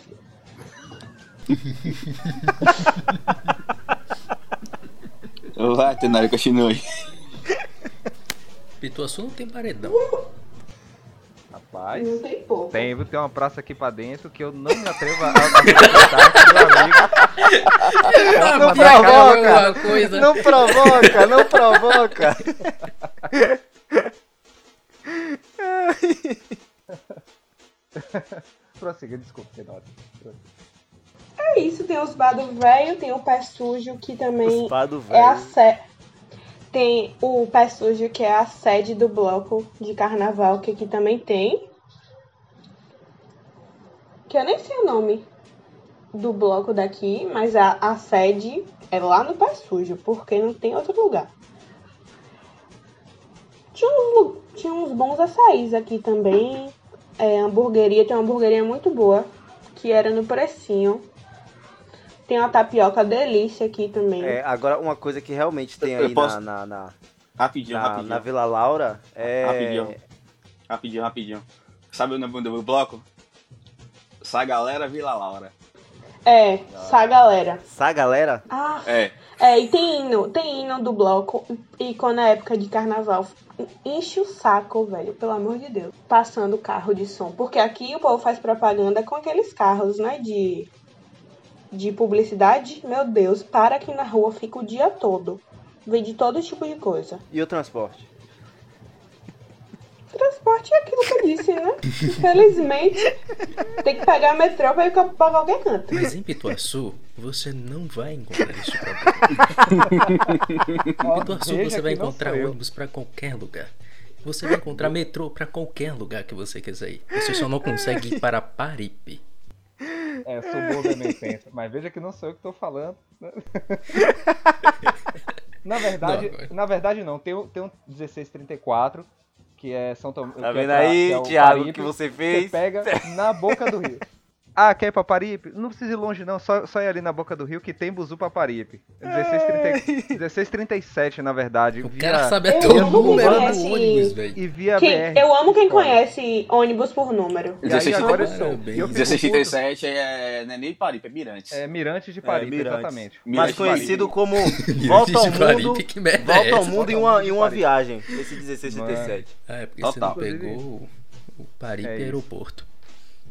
Vai, Tenório, continue. Pituaçu não tem paredão. Rapaz. Não tem pouco. Tem, viu? tem uma praça aqui pra dentro que eu não me atrevo a, a frequentar, meu amigo. Não provoca, alguma coisa. não provoca, não provoca. Prossiga, desculpa, Tenório. É isso, tem os bar do velho, tem o pé sujo que também Os pá do é a velho. Tem o pé sujo que é a sede do bloco de carnaval, que aqui também tem. Que eu nem sei o nome do bloco daqui, mas a, a sede é lá no pé sujo, porque não tem outro lugar. Tinha uns, tinha uns bons açaís aqui também. É, hamburgueria, tem uma hamburgueria muito boa, que era no precinho. Tem uma tapioca delícia aqui também. É, agora, uma coisa que realmente tem aí posso- na, na, na, Rapidinho, na, rapidinho. na Vila Laura é. Rapidinho. Rapidinho, rapidinho. Sabe o nome do bloco? Essa galera Vila Laura. É, essa galera. Essa galera? Ah, É. é, e tem hino, tem hino do bloco. E quando é época de carnaval, enche o saco, velho, pelo amor de Deus. Passando carro de som. Porque aqui o povo faz propaganda com aqueles carros, né, de, de publicidade. Meu Deus, para aqui na rua, fica o dia todo. Vem de todo tipo de coisa. E o transporte? Transporte é aquilo que eu disse, né? Infelizmente, tem que pegar metrô pra ir pra qualquer canto. Mas em Pituaçu, você não vai encontrar esse problema. Em Pituaçu, você vai encontrar ônibus pra qualquer lugar. Você vai encontrar metrô pra qualquer lugar que você quiser ir. Você só não consegue ir para Paripe. É, sou bobo também pensa. Mas veja que não sou eu que tô falando. na verdade, Não, na verdade não. Tem, tem um 1634, que é São Tomé. Tá vendo aí, é o Thiago, o que você Você fez? pega na boca do rio. Ah, quer ir pra Paripe? Não precisa ir longe não, só, só ir ali na boca do rio que tem buzu pra Paripe. 1630, 1637, na verdade. O via- cara sabe até o número do ônibus, velho. E via Quem- BR. eu amo quem conhece ônibus por número. E aí 16, agora eu Parabéns. sou. E eu fico 1637 é, não é nem Paripe, é Mirantes. puto. É Mirante de Paripe, É, Mirantes. exatamente. Mirante conhecido Paripe. como Volta ao de Paripe, Mundo. que merda é Volta ao? Mundo em Volta ao uma, Mundo em uma Paripe. viagem. Esse 1637. Ah, é porque Total. você não pegou o- Paripe É isso. Aeroporto.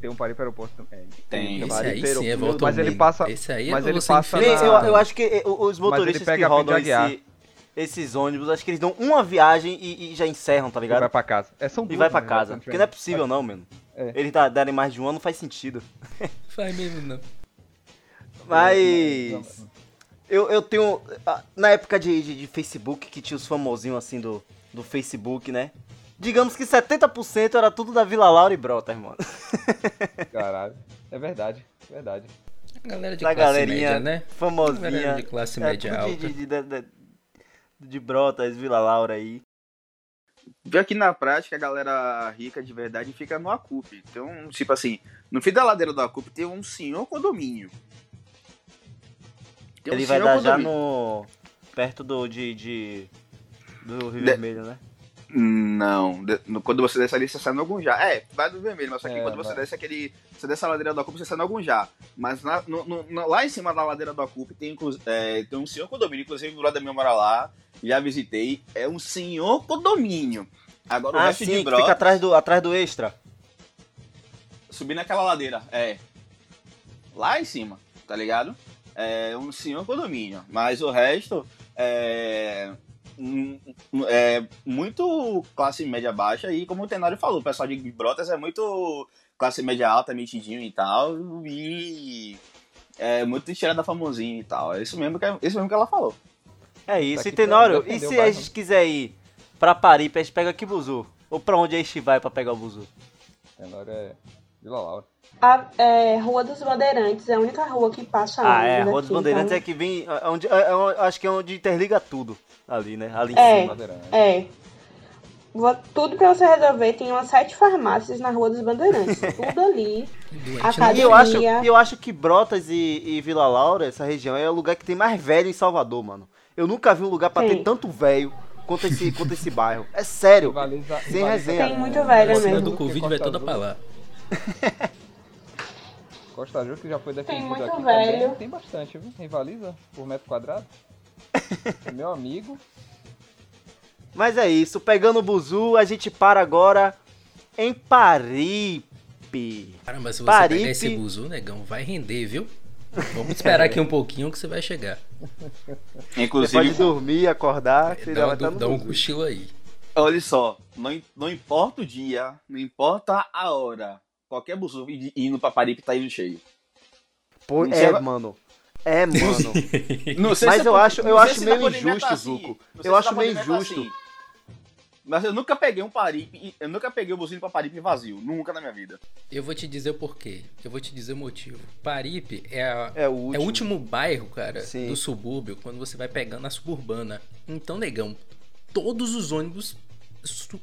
Tem um Paripe Aeroporto também. Tem. Esse Paripe aí sim é Aeroporto. volta Mas ele passa- Esse aí é mas ele passa enfiar eu, na- eu acho que eh, os motoristas pega que rodam esse- esses ônibus, acho que eles dão uma viagem e, e já encerram, tá E ligado? vai pra casa. É, são E duas, vai pra né, casa. Porque não é possível, não, mano. É. Eles tá- darem mais de um ano não faz sentido. Faz mesmo, não. Mas. Eu, eu tenho. Na época de, de, de Facebook, que tinha os famosinhos assim do, do Facebook, né? Digamos que 70% era tudo da Vila Laura e Brota, irmão. Caralho. É verdade, é verdade. A galera de Da classe galerinha média, né? famosinha. Galera de classe É, média tudo alta. de, de, de, de, de Brotas, Vila Laura aí. Pior que na prática a galera rica de verdade fica no Acup. Então, tipo assim, no fim da ladeira do Acup tem um senhor condomínio. Tem um Ele vai dar já condomínio. no. perto do. de. de do Rio De- Vermelho, né? Não, de- no- quando você desce ali, você sai no algum já. É, vai do vermelho, mas só que É, quando você vai. desce aquele. Você desce a ladeira do Acup, você sai no algum já. Mas na- no- no- lá em cima da ladeira do Acup tem, é, tem um senhor condomínio, inclusive o lado da minha mora lá, já visitei. É um senhor condomínio. Agora o Ah, resto sim, de Brotas, fica atrás do, atrás do extra. subir naquela ladeira, é. Lá em cima, tá ligado? É um senhor condomínio. Mas o resto é. É muito classe média baixa e como o Tenório falou, o pessoal de Brotas é muito classe média alta, metidinho e tal, e É muito tirada famosinho e tal. É isso mesmo que, é isso mesmo que ela falou. É isso, Tá e pra Tenório, e se a gente quiser ir pra Paripe, a gente pega que buzu? Ou pra onde a gente vai pra pegar o buzu? Menor é Vila Laura. A é, Rua dos Bandeirantes é a única rua que passa Ah, é, a Rua dos Bandeirantes então- é que vem. é onde, é- é acho que é onde interliga tudo ali, né? Ali em É. cima. É. Tudo pra você resolver, tem umas sete farmácias na Rua dos Bandeirantes. tudo ali. Né? cada- E eu acho, Academia. eu acho que Brotas e, e Vila Laura, essa região, é o lugar que tem mais velho em Salvador, mano. Eu nunca vi um lugar pra ter Tem. tanto velho quanto esse, quanto esse bairro. É sério. Sem rivaliza resenha. Tem muito velho mesmo. A do Covid vai toda pra lá. Costa Azul, que já foi defendido muito aqui velho. também, tem bastante, viu? Rivaliza por metro quadrado. É Meu amigo. Mas é isso, pegando o buzu, a gente para agora em Paripe. Caramba, se você Paripe. pegar esse buzu, negão, vai render, viu? Vamos esperar aqui um pouquinho que você vai chegar. Você Inclusive, pode dormir, acordar, você já Dá, dá, no dá um cochilo aí. olha só, não, não importa o dia, não importa a hora. Qualquer buzu indo pra Paripe tá indo cheio. Pô, é, vai- mano. É, mano. Não sei Mas se eu é por- acho- eu acho meio pandemia injusto, tá assim. Sei Eu acho na meio tá injusto. assim. Mas eu nunca peguei um Paripe, eu nunca peguei o buzinho pra Paripe vazio. Nunca na minha vida. Eu vou te dizer o porquê. Eu vou te dizer o motivo. Paripe é, a- É o é último. o último bairro, cara, Sim. do subúrbio, quando você vai pegando a suburbana. Então, negão, todos os ônibus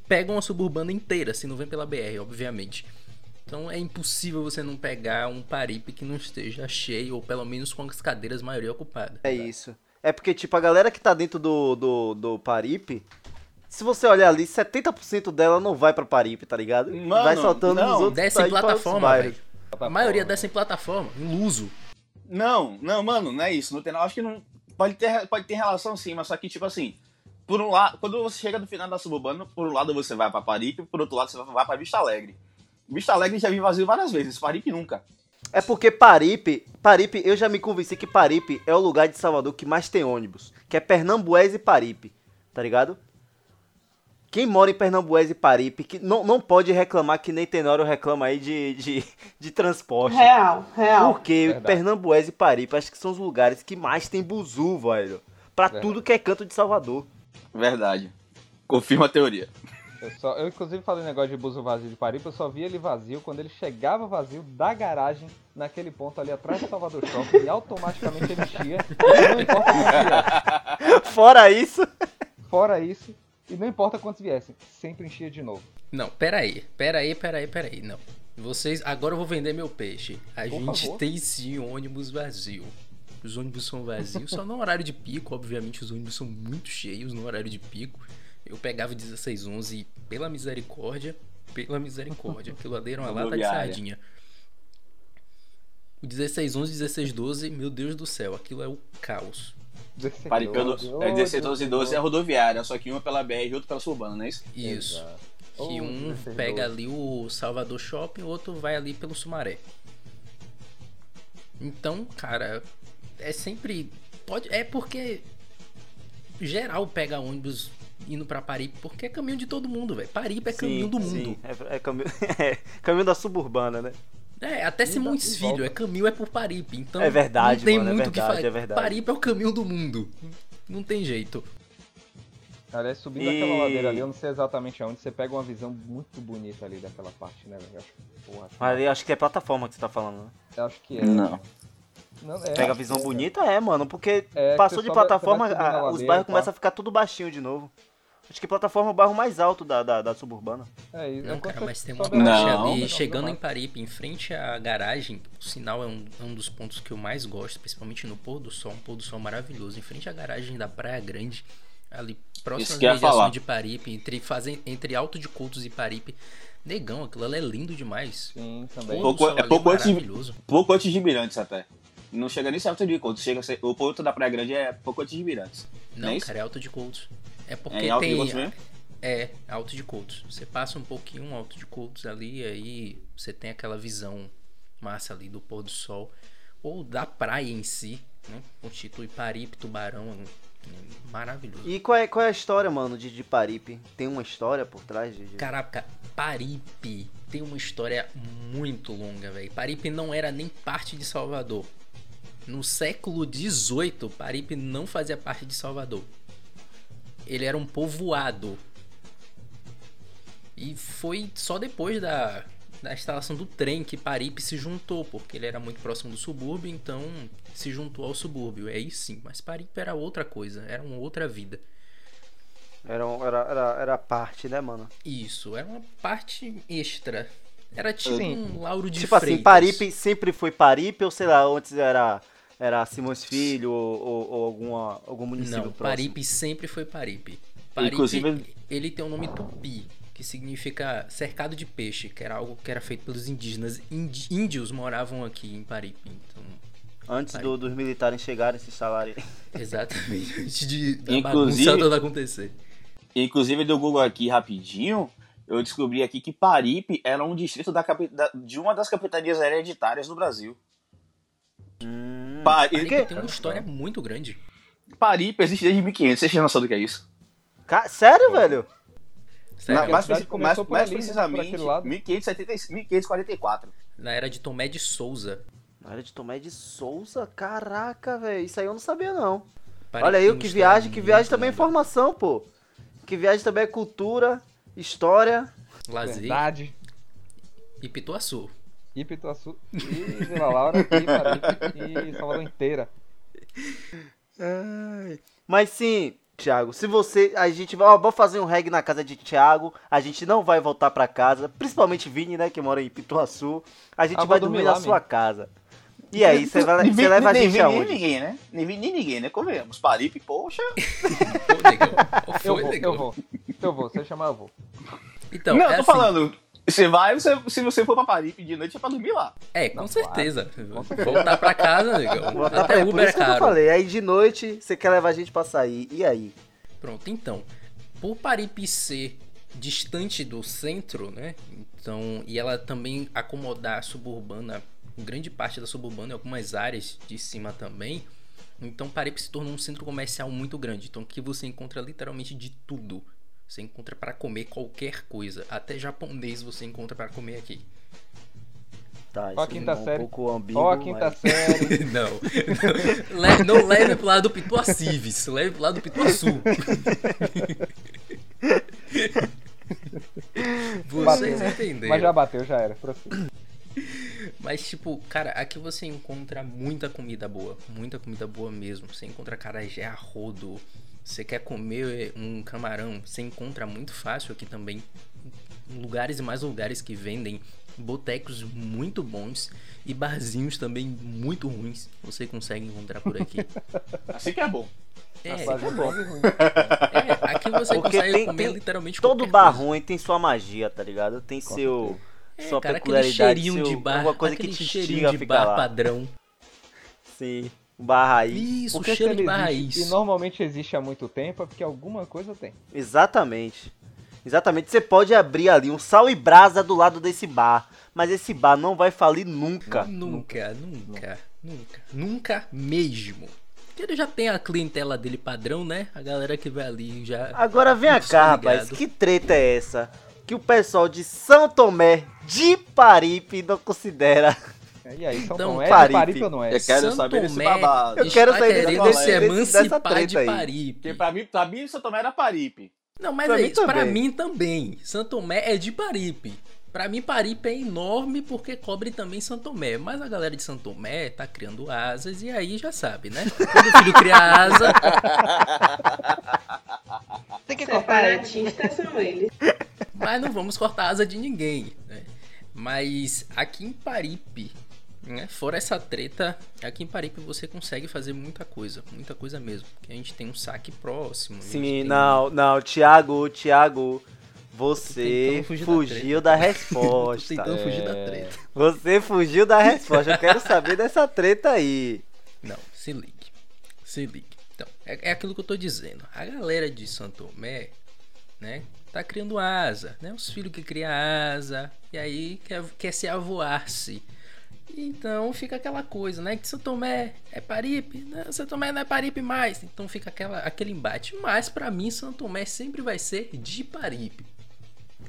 pegam a suburbana inteira, se não vem pela BR, obviamente. Então é impossível você não pegar um Paripe que não esteja cheio, ou pelo menos com as cadeiras maioria ocupada. É isso. É porque, tipo, a galera que tá dentro do, do, do Paripe, se você olhar ali, 70% dela não vai pra Paripe, tá ligado? Mano, vai saltando não. nos outros Desce em pra outros plataforma, velho. A maioria desce em plataforma, em luso. Não, não, mano, não é isso. Não tem, acho que não. Pode ter, pode ter relação sim, mas só que, tipo assim, por um lado, quando você chega no final da suburbana, por um lado você vai pra Paripe, por outro lado você vai pra Vista Alegre. Vista Alegre já vi vazio várias vezes, Paripe nunca. É porque Paripe, Paripe, eu já me convenci que Paripe é o lugar de Salvador que mais tem ônibus. Que é Pernambués e Paripe, tá ligado? Quem mora em Pernambués e Paripe, que não, não pode reclamar que nem Tenório reclama aí de, de, de transporte. Real, real. Porque Verdade. Pernambués e Paripe acho que são os lugares que mais tem buzu, velho. Pra Verdade. tudo que é canto de Salvador. Verdade. Confirma a teoria. Eu, só, eu inclusive falei negócio de buzo vazio de Paripe, eu só vi ele vazio quando ele chegava vazio da garagem naquele ponto ali atrás do Salvador Shopping e automaticamente ele enchia. Não importa quantos viessem. Fora isso, Fora isso, e não importa quantos viessem, sempre enchia de novo. Não, peraí, peraí, peraí, peraí, não. Vocês, agora eu vou vender meu peixe. A Por gente favor. tem sim ônibus vazio. Os ônibus são vazios, só no horário de pico, obviamente os ônibus são muito cheios no horário de pico. Eu pegava o 1611 e, pela misericórdia, pela misericórdia, aquilo ali era uma lata de Rodoviária. sardinha. O 1611 e 1612, meu Deus do céu, aquilo é o caos. Paripe é, do- é 16, 12 e 12 é a rodoviária, só que uma pela BR e outra pela Surbana, não é isso? Isso. Que Oh, um 16, pega 12. ali o Salvador Shopping, o outro vai ali pelo Sumaré. Então, cara, é sempre. Pode, é porque geral pega ônibus indo pra Paripe, porque é caminho de todo mundo, velho. Paripe é caminho do mundo. sim, é, é caminho, é caminho da suburbana, né? É, até Simões Filho, volta. é caminho é por Paripe. Então, É verdade, não tem mano, é muito o que verdade, fazer. é verdade. Paripe é o caminho do mundo. Não tem jeito. Aliás, subindo E- aquela ladeira ali, eu não sei exatamente aonde, você pega uma visão muito bonita ali daquela parte, né, velho? Eu Acho, acho, Ali acho que é plataforma que você tá falando, né? eu acho que é. Não. Não, é, Pega a acho visão que é, bonita, é, mano, porque É, que passou de plataforma, a a- os bairros pá. começam a ficar tudo baixinho de novo. Acho que plataforma é o bairro mais alto da, da, da suburbana. É, isso. Não, é cara, mas tem uma parte Não. ali, não, chegando não, em Paripe, em frente à garagem, o sinal é um, é um dos pontos que eu mais gosto, principalmente no pôr do sol, um pôr do sol maravilhoso, em frente à garagem da Praia Grande, ali próximo Isso falar. mediações de Paripe, entre, fazem, entre Alto de Coutos e Paripe. Negão, aquilo ali é lindo demais. Sim, também. Pouco- é pouco antes de-. Pouco antes de Mirantes até. Não chega nem certo de conto. Chega ser- o ponto da Praia Grande é pouco antes de Mirantes. Não, é isso? cara, é Alto de Coutos. É porque É Alto tem... Mesmo? É, Alto de Coutos. Você passa um pouquinho Alto de Coutos ali, aí você tem aquela visão massa ali do pôr do sol. Ou da praia em si, né? Constitui Paripe, Tubarão. é Maravilhoso. E qual é, qual é a história, mano, de, de Paripe? Tem uma história por trás de. de- Caraca, Paripe tem uma história muito longa, velho. Paripe não era nem parte de Salvador. no século XVIII, Paripe não fazia parte de Salvador. Ele era um povoado. E foi só depois da, da instalação do trem que Paripe se juntou, porque ele era muito próximo do subúrbio, então se juntou ao subúrbio. É aí sim, mas Paripe era outra coisa, era uma outra vida. Era, era, era, era parte, né, mano? Isso, era uma parte extra. Era tipo Sim. um Lauro de tipo assim, Freitas. Paripe sempre foi Paripe, ou sei lá, antes era, era Simões Filho ou, ou, ou alguma, algum município Não, próximo. Paripe sempre foi Paripe. Paripe, Inclusive- ele tem o nome Tupi, que significa cercado de peixe, que era algo que era feito pelos indígenas. Índios moravam aqui em Paripe, então... Antes do- dos militares chegarem e se instalarem. Exatamente, antes de da Inclusive- bagunça toda acontecer. Inclusive, do Google aqui rapidinho, eu descobri aqui que Paripe era um distrito da, da- de uma das capitanias hereditárias do Brasil. Hum, Pari- Paripe tem uma história muito grande. Paripe existe desde 1500, vocês têm noção do que é isso? ca- Sério, velho? Sério, Na- mais, mais- por mais ali, precisamente, aquele lado. 1570 1544. na era de Tomé de Souza. Na área de Tomé de Souza? Caraca, velho. Isso aí eu não sabia, não. Olha aí, que viagem, que viagem também é informação, pô. Que viagem também é cultura, história. Lazer Verdade. e Pituaçu. E Pituaçu, e Vila Laura, e Paripe, e Salvador inteira. Mas sim, Thiago, se você. A gente vai. Ó, vou fazer um reggae na casa de Thiago. A gente não vai voltar pra casa. Principalmente Vini, né? Que mora em Pituaçu. A gente Ah, vai dormir dormir lá na sua mesmo. casa. E aí, você vai- Nem você leva a nem gente nem aonde? ninguém, né? Nem nem ninguém, né? Convenhamos. Paripe, poxa. Ô, negão. Ô, Eu foi, vou, negão. eu vou. Eu vou, se eu chamar, eu vou. Então, não, é eu tô assim, falando. Você vai, você, se você for pra Paripe de noite, é pra dormir lá. É, com Não, certeza. Voltar pra casa, negão. Voltar Até pra- por Uber é isso que eu caro. falei. Aí de noite, você quer levar a gente pra sair. E aí? Pronto, então. Por Paripe ser distante do centro, né? Então, e ela também acomodar a suburbana, grande parte da suburbana e algumas áreas de cima também. Então, Paripe se tornou um centro comercial muito grande. Então, aqui você encontra literalmente de tudo. Você encontra para comer qualquer coisa. Até japonês você encontra para comer aqui. Tá, Ó a isso quinta é um série. pouco ambíguo. Ó, a quinta mas- série. não. Não, Le- não leve pro lado do Pituacives. Leve pro lado do Pituaçu. Vocês Bateu. entenderam. Mas já bateu, já era. Mas, tipo, cara, aqui você encontra muita comida boa. Muita comida boa mesmo. Você encontra carajé a rodo. Você quer comer um camarão, você encontra muito fácil aqui também. Lugares e mais lugares que vendem botecos muito bons e barzinhos também muito ruins. Você consegue encontrar por aqui. Assim que é bom. É, Fazer é bom. ruim, ruim. é, aqui você Porque consegue tem- comer tem literalmente Todo bar coisa. ruim tem sua magia, tá ligado? Tem seu. É, sua cara, aquele peculiaridade. cheirinho seu, de bar, alguma coisa que aquele te cheirinho de bar lá. padrão. Sim. Bar raiz. Isso, Porque se cheiro de raiz. e normalmente existe há muito tempo, é porque alguma coisa tem. Exatamente. Exatamente. Você pode abrir ali um sal e brasa do lado desse bar. Mas esse bar não vai falir nunca. Nunca, nunca, nunca, nunca mesmo. Porque ele já tem a clientela dele padrão, né? A galera que vai ali já. Agora vem cá, rapaz. Que treta é essa? Que o pessoal de São Tomé de Paripe não considera. E aí, São Então, Tomé, Paripe. é Paripe ou não é? Eu quero Santo saber desse babado. Eu quero saber querendo dessa- se desse- dessa emancipar de aí. Paripe. Porque pra mim, pra mim, São Tomé era Paripe. Não, mas Pra é mim isso. Pra também. mim também. Santo Tomé é de Paripe. Pra mim, Paripe é enorme porque cobre também Santo Tomé. Mas a galera de Santo Tomé tá criando asas e aí já sabe, né? Quando o filho cria asa, Tem que Separatistas são eles. mas não vamos cortar a asa de ninguém, né? Mas aqui em Paripe, né? Fora essa treta, aqui em Paripe você consegue fazer muita coisa, muita coisa mesmo. Porque a gente tem um saque próximo. gente Sim, não, não. Thiago, Thiago. Você da fugiu da, Tô resposta. tentando fugir da É. treta. Você fugiu da resposta. Eu quero saber dessa treta aí. Não, se ligue. Se ligue. Então, é, é aquilo que eu tô dizendo. A galera de Santo Tomé, né, tá criando asa, né? Os filhos que criam asa, e aí quer, quer se avoar-se. Então fica aquela coisa, né? Que Santo Tomé é Paripe, né? Santo Tomé não é Paripe mais. Então fica aquela, aquele embate. Mas pra mim, Santo Tomé sempre vai ser de Paripe.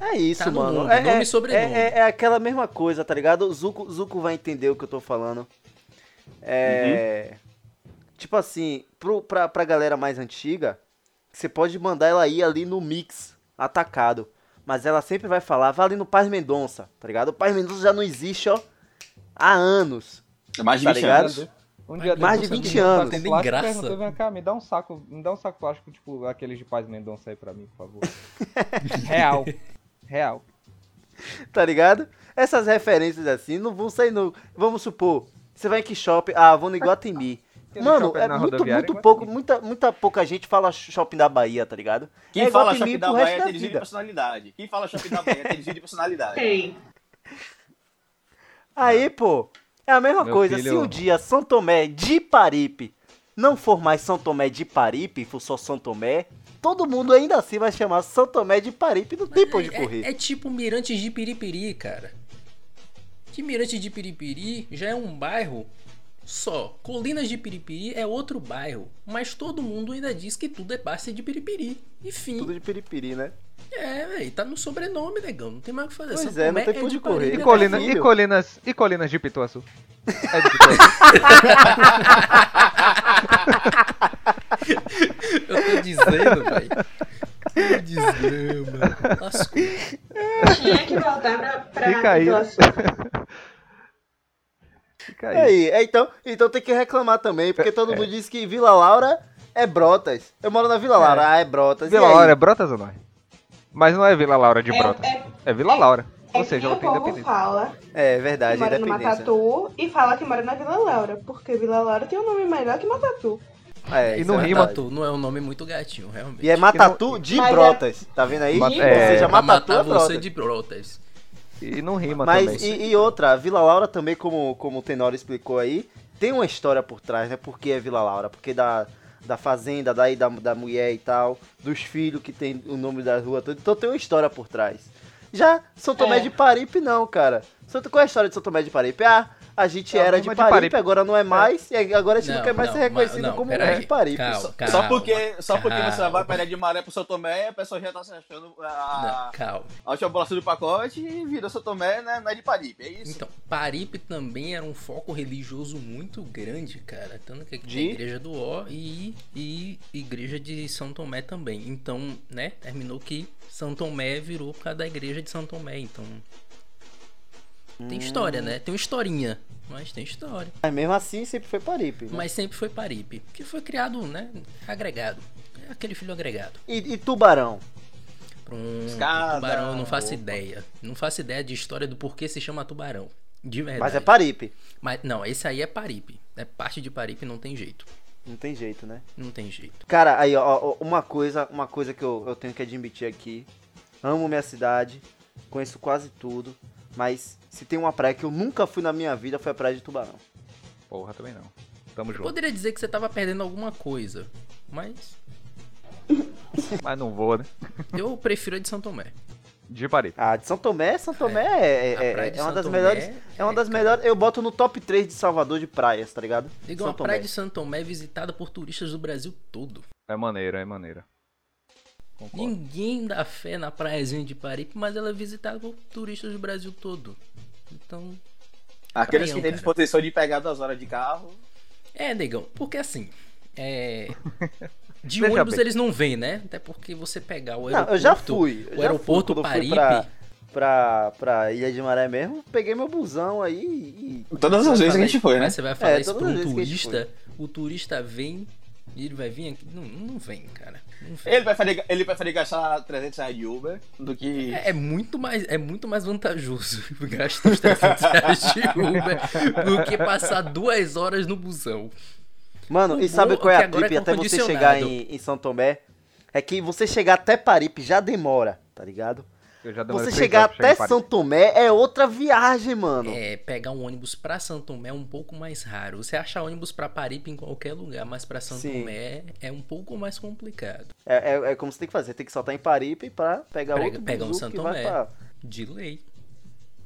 É isso, Tá no mano. nome, é, nome é- e sobrenome. É, é- é aquela mesma coisa, tá ligado? O Zuko, Zuko vai entender o que eu tô falando. É. Tipo assim, pro, pra, pra galera mais antiga, você pode mandar ela ir ali no mix, atacado. Mas ela sempre vai falar, vai ali no Paz Mendonça, tá ligado? O Paz Mendonça já não existe, ó, há anos. Mais de Tá 20 ligado? anos. Um dia Mais de eu 20 senti um saco anos. Tem plástico, graça. Vem cá, me dá um saco, me dá um saco plástico, tipo aqueles de Paz Mendonça aí pra mim, por favor. Real. Real. tá ligado? Essas referências assim não vão sair no. Vamos supor, você vai em que shopping? Ah, vou no Iguatemi. Mano, é muito, muito pouco, muita, muita pouca gente fala shopping da Bahia, tá ligado? Quem É fala shopping da Bahia tem desvio de vida. personalidade. Quem fala shopping da Bahia tem desvio de personalidade. Ei, Aí, pô, é a mesma Meu coisa. filho- Se um dia São Tomé de Paripe não for mais São Tomé de Paripe, for só São Tomé, todo mundo ainda assim vai chamar São Tomé de Paripe, não tem pra onde é, correr. é, é tipo Mirantes de Piripiri, cara. Que Mirantes de Piripiri já é um bairro só. Colinas de Piripiri é outro bairro. Mas todo mundo ainda diz que tudo é base de Piripiri. Enfim. Tudo de Piripiri, né? É, velho. Tá no sobrenome, negão. Não tem mais o que fazer. Pois é, não tem onde de correr. E, Ele é colina, filho. e, colinas, e colinas de Pituaçu? É de Pituaçu. Eu tô dizendo, velho. Tô dizendo, mano. Lascou. tinha que voltar pra, pra Fica aí. Pituaçu. Fica É aí. aí, é, então, então tem que reclamar também, porque todo mundo diz que Vila Laura é Brotas. Eu moro na Vila Laura, ah, é Brotas. Vila e aí? Laura é Brotas ou não é? Mas não é Vila Laura de É- Brotas. é- É Vila Laura. É Ou seja, que ela o tem independência. fala É que verdade, mora no. Matatu e fala que mora na Vila Laura, porque Vila Laura tem um nome melhor que Matatu. É, E não é rima. Matatu não é um nome muito gatinho, realmente. E é Matatu de Mas é- Brotas, tá vendo aí? Ma- Ou é, seja, pra Matatu é Brotas. de brotas. E não rima Mas também. e, e outra, a Vila Laura também, como, como o Tenório explicou aí, tem uma história por trás, né? Por que é Vila Laura? Porque da, da fazenda, daí da, da mulher e tal, dos filhos que tem o nome da rua, tudo. Então tem uma história por trás. Já São Tomé É. de Paripe, não, cara. Qual é a história de São Tomé de Paripe? Ah, a gente É era de mesma de Paripe, Paripe. agora não é mais, e agora a gente não, Não, quer mais não, ser reconhecido não, como de Paripe. Calma, Só, calma, só porque, só porque você vai para de Maré pro São Tomé, a pessoa já tá se achando a, Não, calma. a última bolacha do pacote e virou São Tomé, né? Não é de Paripe, é isso? Então, Paripe também era um foco religioso muito grande, cara. Tanto que aqui De? igreja do Ó e, e igreja de São Tomé também. Então, né, terminou que São Tomé virou por causa da igreja de São Tomé. Então, tem história, né? Tem uma historinha, mas tem história. Mas mesmo assim sempre foi Paripe. né? Mas sempre foi Paripe, que foi criado, né, agregado. É aquele filho agregado. E, e Tubarão? Pronto, Escada, tubarão eu não faço opa. ideia. Não faço ideia de história do porquê se chama tubarão. De verdade. Mas é Paripe. Mas não, esse aí é Paripe. É parte de Paripe, não tem jeito. Não tem jeito, né? Não tem jeito. Cara, aí, ó, ó, uma coisa, uma coisa que eu, eu tenho que admitir aqui. Amo minha cidade, conheço quase tudo, mas se tem uma praia que eu nunca fui na minha vida, foi a praia de Tubarão. Porra, também não. Tamo junto. Poderia dizer que você tava perdendo alguma coisa, mas Mas não vou, né? eu prefiro a de São Tomé. De Paripe. Ah, de São Tomé, São Tomé é, A é, é de uma São das Tomé melhores. é- É uma das é, melhores. Eu boto no top 3 de Salvador de praias, tá ligado? Diga São uma praia de São Tomé é visitada por turistas do Brasil todo. É maneira, é maneira. Concordo. Ninguém dá fé na praiazinha de Paripe, mas ela é visitada por turistas do Brasil todo. Então, Aqueles Praião, que têm disposição de pegar duas horas de carro. é, negão, porque assim, é. De ônibus eles não vêm, né? Até porque você pegar o Não, aeroporto. eu já fui. Eu o já aeroporto fui, Paripe. pra, pra, pra Ilha de Maré mesmo, peguei meu busão aí e. Todas as vezes que a gente foi, né? Você vai falar É, isso pra um turista, o turista vem e ele vai vir aqui. Não, não vem, cara. Ele prefere, ele prefere gastar 300 reais de Uber do que. É, é muito mais, é muito mais vantajoso gastar os 300 reais de Uber do que passar duas horas no busão. Mano, O e sabe qual é a trip é até você chegar em, em São Tomé? É que você chegar até Paripe já demora, tá ligado? Você chegar até chegar São. Tomé é outra viagem, mano. É, pegar um ônibus pra São Tomé é um pouco mais raro. Você acha ônibus pra Paripe em qualquer lugar, mas pra São Sim. Tomé é um pouco mais complicado. É, é, é como você tem que fazer, tem que soltar em Paripe pra pegar Pega- outro pega um buzu São que vai Tomé. pra... De lei.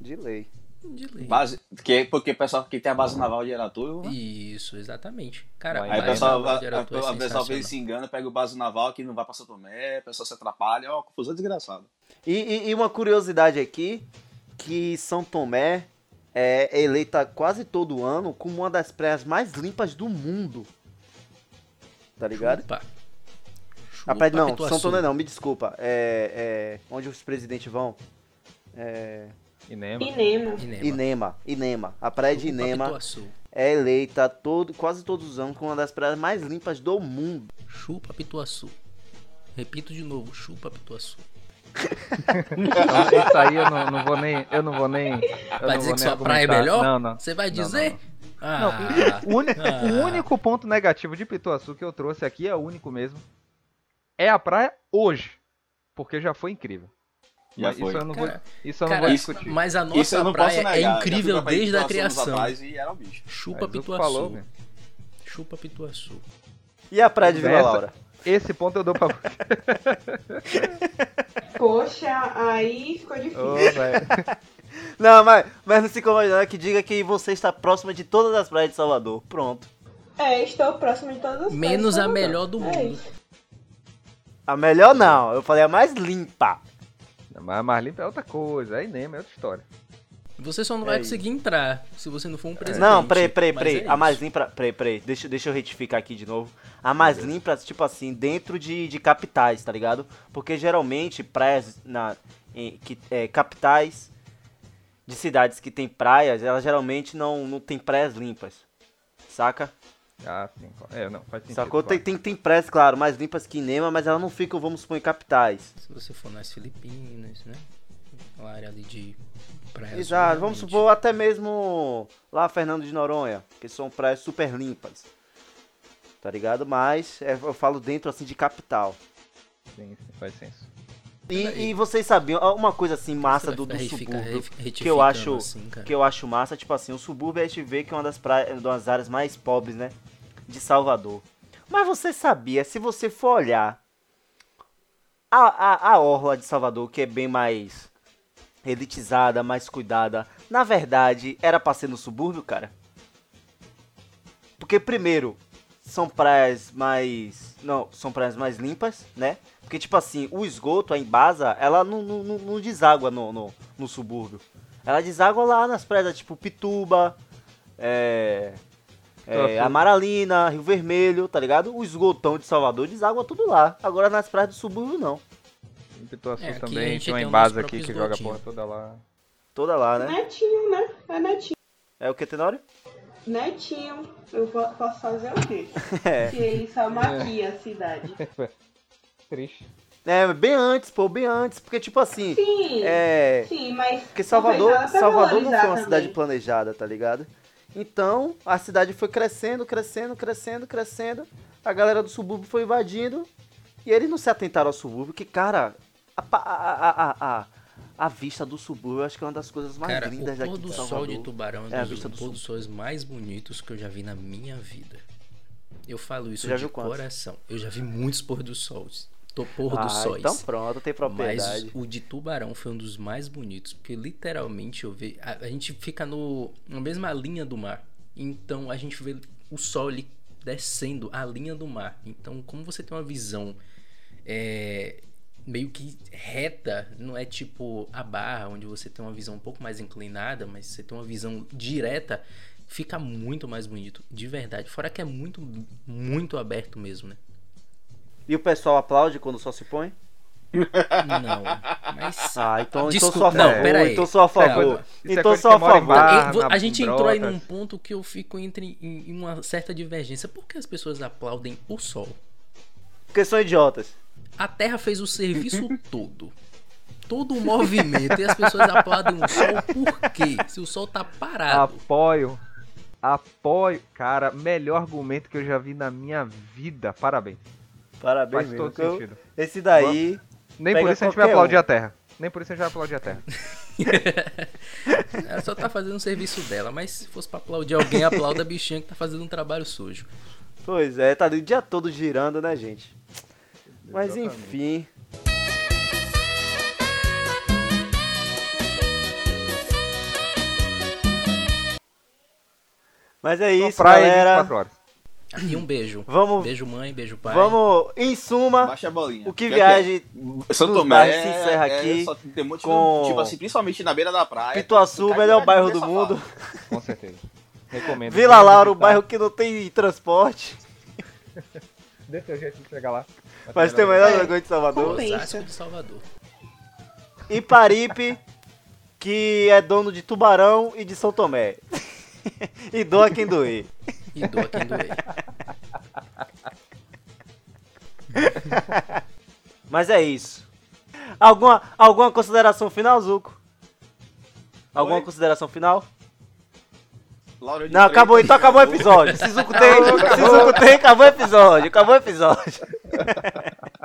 De lei. De lei. Base, que, porque o pessoal que tem a base naval de Aratu. né? Isso, exatamente. Cara, Aí o base pessoal, a, é a pessoa às vezes sensacional. se engana, pega o base naval que não vai pra São Tomé, a pessoa se atrapalha, ó, confusão desgraçada. E, e- e uma curiosidade aqui, que São Tomé é eleita quase todo ano como uma das praias mais limpas do mundo. Tá ligado? Chupa. A praia, Chupa, não. São Tomé não, me desculpa. É, é, onde os presidentes vão? É, Inema. Inema. Inema. Inema, Inema. A praia de Inema é eleita todo, quase todos os anos como uma das praias mais limpas do mundo. Chupa Pituaçu. Repito de novo, chupa Pituaçu. Isso aí eu não, não vou nem. Eu não vou nem. eu Vai dizer que sua praia é melhor? Não, não. Você vai Não, não, dizer? não. Ah, Não, o, uni- Ah. o único ponto negativo de Pituaçu que eu trouxe aqui é o único mesmo. É a praia hoje. Porque já foi incrível. Já Mas foi. Isso eu não Cara, vou, isso eu não cara, vou isso- discutir. mas a Isso eu nossa não praia posso negar. é incrível desde a criação. atrás e era um bicho. Chupa Pituaçu. falou? Chupa Pituaçu. E a praia de Vila Essa- Laura? Esse ponto eu dou pra você. Poxa, aí ficou difícil. Velho. Não, mas, mas não se incomoda não, é que diga que você está próxima de todas as praias de Salvador. Pronto. É, estou próximo de todas as Menos praias a de Salvador. melhor do É mundo. isso. A melhor não, eu falei a mais limpa. Mas a mais limpa é outra coisa. Aí nem é outra história. Você só não É vai isso. conseguir entrar se você não for um presidente. Não, peraí, peraí, peraí. é a mais limpa. Peraí, peraí. Deixa, deixa eu retificar aqui de novo. A mais limpa, tipo assim, dentro de, de capitais, tá ligado? Porque geralmente praias na, em, que, é, capitais de cidades que tem praias, elas geralmente não, não tem praias limpas. Saca? Ah, sim. É, não, faz sentido. Sacou? Tem, claro. tem, tem praias, claro, mais limpas que Inema, mas elas não ficam, vamos supor, em capitais. Se você for nas Filipinas, né? Uma área ali de praias. Exato, vamos supor até mesmo lá Fernando de Noronha, que são praias super limpas. Tá ligado? Mas é, eu falo dentro assim de capital. Sim, sim, faz senso. E, e vocês sabiam, uma coisa assim massa do, do subúrbio, que eu acho assim, que eu acho massa, tipo assim, o subúrbio a gente vê que é uma das praias, uma das áreas mais pobres, né, de Salvador. Mas você sabia, se você for olhar a, a, a orla de Salvador, que é bem mais elitizada, mais cuidada, na verdade, era pra ser no subúrbio, cara? Porque primeiro, são praias mais. Não, são praias mais limpas, né? Porque, tipo assim, o esgoto, a embasa, ela não, não, não- não deságua no, no, no subúrbio. Ela deságua lá nas praias, tipo Pituba, é, é. Amaralina, Rio Vermelho, tá ligado? O esgotão de Salvador deságua tudo lá. Agora nas praias do subúrbio, não. Em Pituaçu É, aqui a também gente tem uma embasa aqui que joga a porra toda lá. Toda lá, né? Netinho, né? É netinho. É o que, Tenório? Netinho. Eu po- posso fazer o quê? É. Se ele só maquia a cidade. Triste. É, bem antes, pô, bem antes. Porque, tipo assim, Sim. é. Sim, mas. Porque Salvador, não Salvador não foi uma também. cidade planejada, tá ligado? Então, a cidade foi crescendo, crescendo, crescendo, crescendo. A galera do subúrbio foi invadindo. E eles não se atentaram ao subúrbio, que, cara, a, a, a, a, a, vista do subúrbio eu acho que é uma das coisas mais Cara, lindas o daqui pôr de do Salvador. sol de Tubarão É é um dos vista do pôr dos sóis mais bonitos que eu já vi na minha vida. Eu falo isso de quantos? coração. Eu já vi muitos pôr do sols. Tô pôr ah, dos sóis. então pronto, tem Mas propriedade. o de Tubarão foi um dos mais bonitos, porque literalmente eu vi, a, a gente fica no, na mesma linha do mar. Então a gente vê o sol ali descendo a linha do mar. Então, como você tem uma visão é, meio que reta, não é tipo a barra, onde você tem uma visão um pouco mais inclinada, mas você tem uma visão direta, fica muito mais bonito, de verdade. Fora que é muito, muito aberto mesmo, né? E o pessoal aplaude quando o sol se põe? Não, mas Ah, então, Desculpa, então sou a não, favor. pera aí. então sou a é favor. é então coisa sou a favor. bar. Na- a gente entrou aí num ponto que eu fico entre em, em uma certa divergência. Por que as pessoas aplaudem o sol? Porque são idiotas. A Terra fez o serviço todo. Todo o movimento. E as pessoas aplaudem o sol por quê? Se o sol tá parado. Apoio. Apoio. Cara, melhor argumento que eu já vi na minha vida. Parabéns. Parabéns Faz mesmo. todo sentido. Esse daí. Nem por isso a gente vai aplaudir um. a Terra. Nem por isso a gente vai aplaudir a Terra. Ela só tá fazendo o serviço dela. Mas se fosse pra aplaudir alguém, aplauda a bichinha que tá fazendo um trabalho sujo. Pois é, tá ali o dia todo girando, né, gente? Mas Exatamente. enfim. Mas é isso, praia galera. 24 horas. E um beijo. Vamos, Beijo mãe, beijo pai. vamos, em suma, Baixa a bolinha. o que viagem é- São nos Tomé se encerra é- aqui só tem muito, com- tipo assim, principalmente na beira da praia. Pituaçu, melhor bairro do mundo. Com certeza. Recomendo. Vila Laura, o bairro que não tem transporte, Dê seu jeito de chegar lá. mas tem o melhor É. dragão de Salvador. Osasco de Salvador. E Paripe, que é dono de Tubarão e de São Tomé. e doa quem doer. E doa quem doer. Mas é isso. Alguma, alguma consideração final, Zuko? Alguma Oi? consideração final? Laura de Não, acabou, Freitas, então acabou o episódio. Se Zuko tem, tem, acabou o episódio. Acabou o episódio.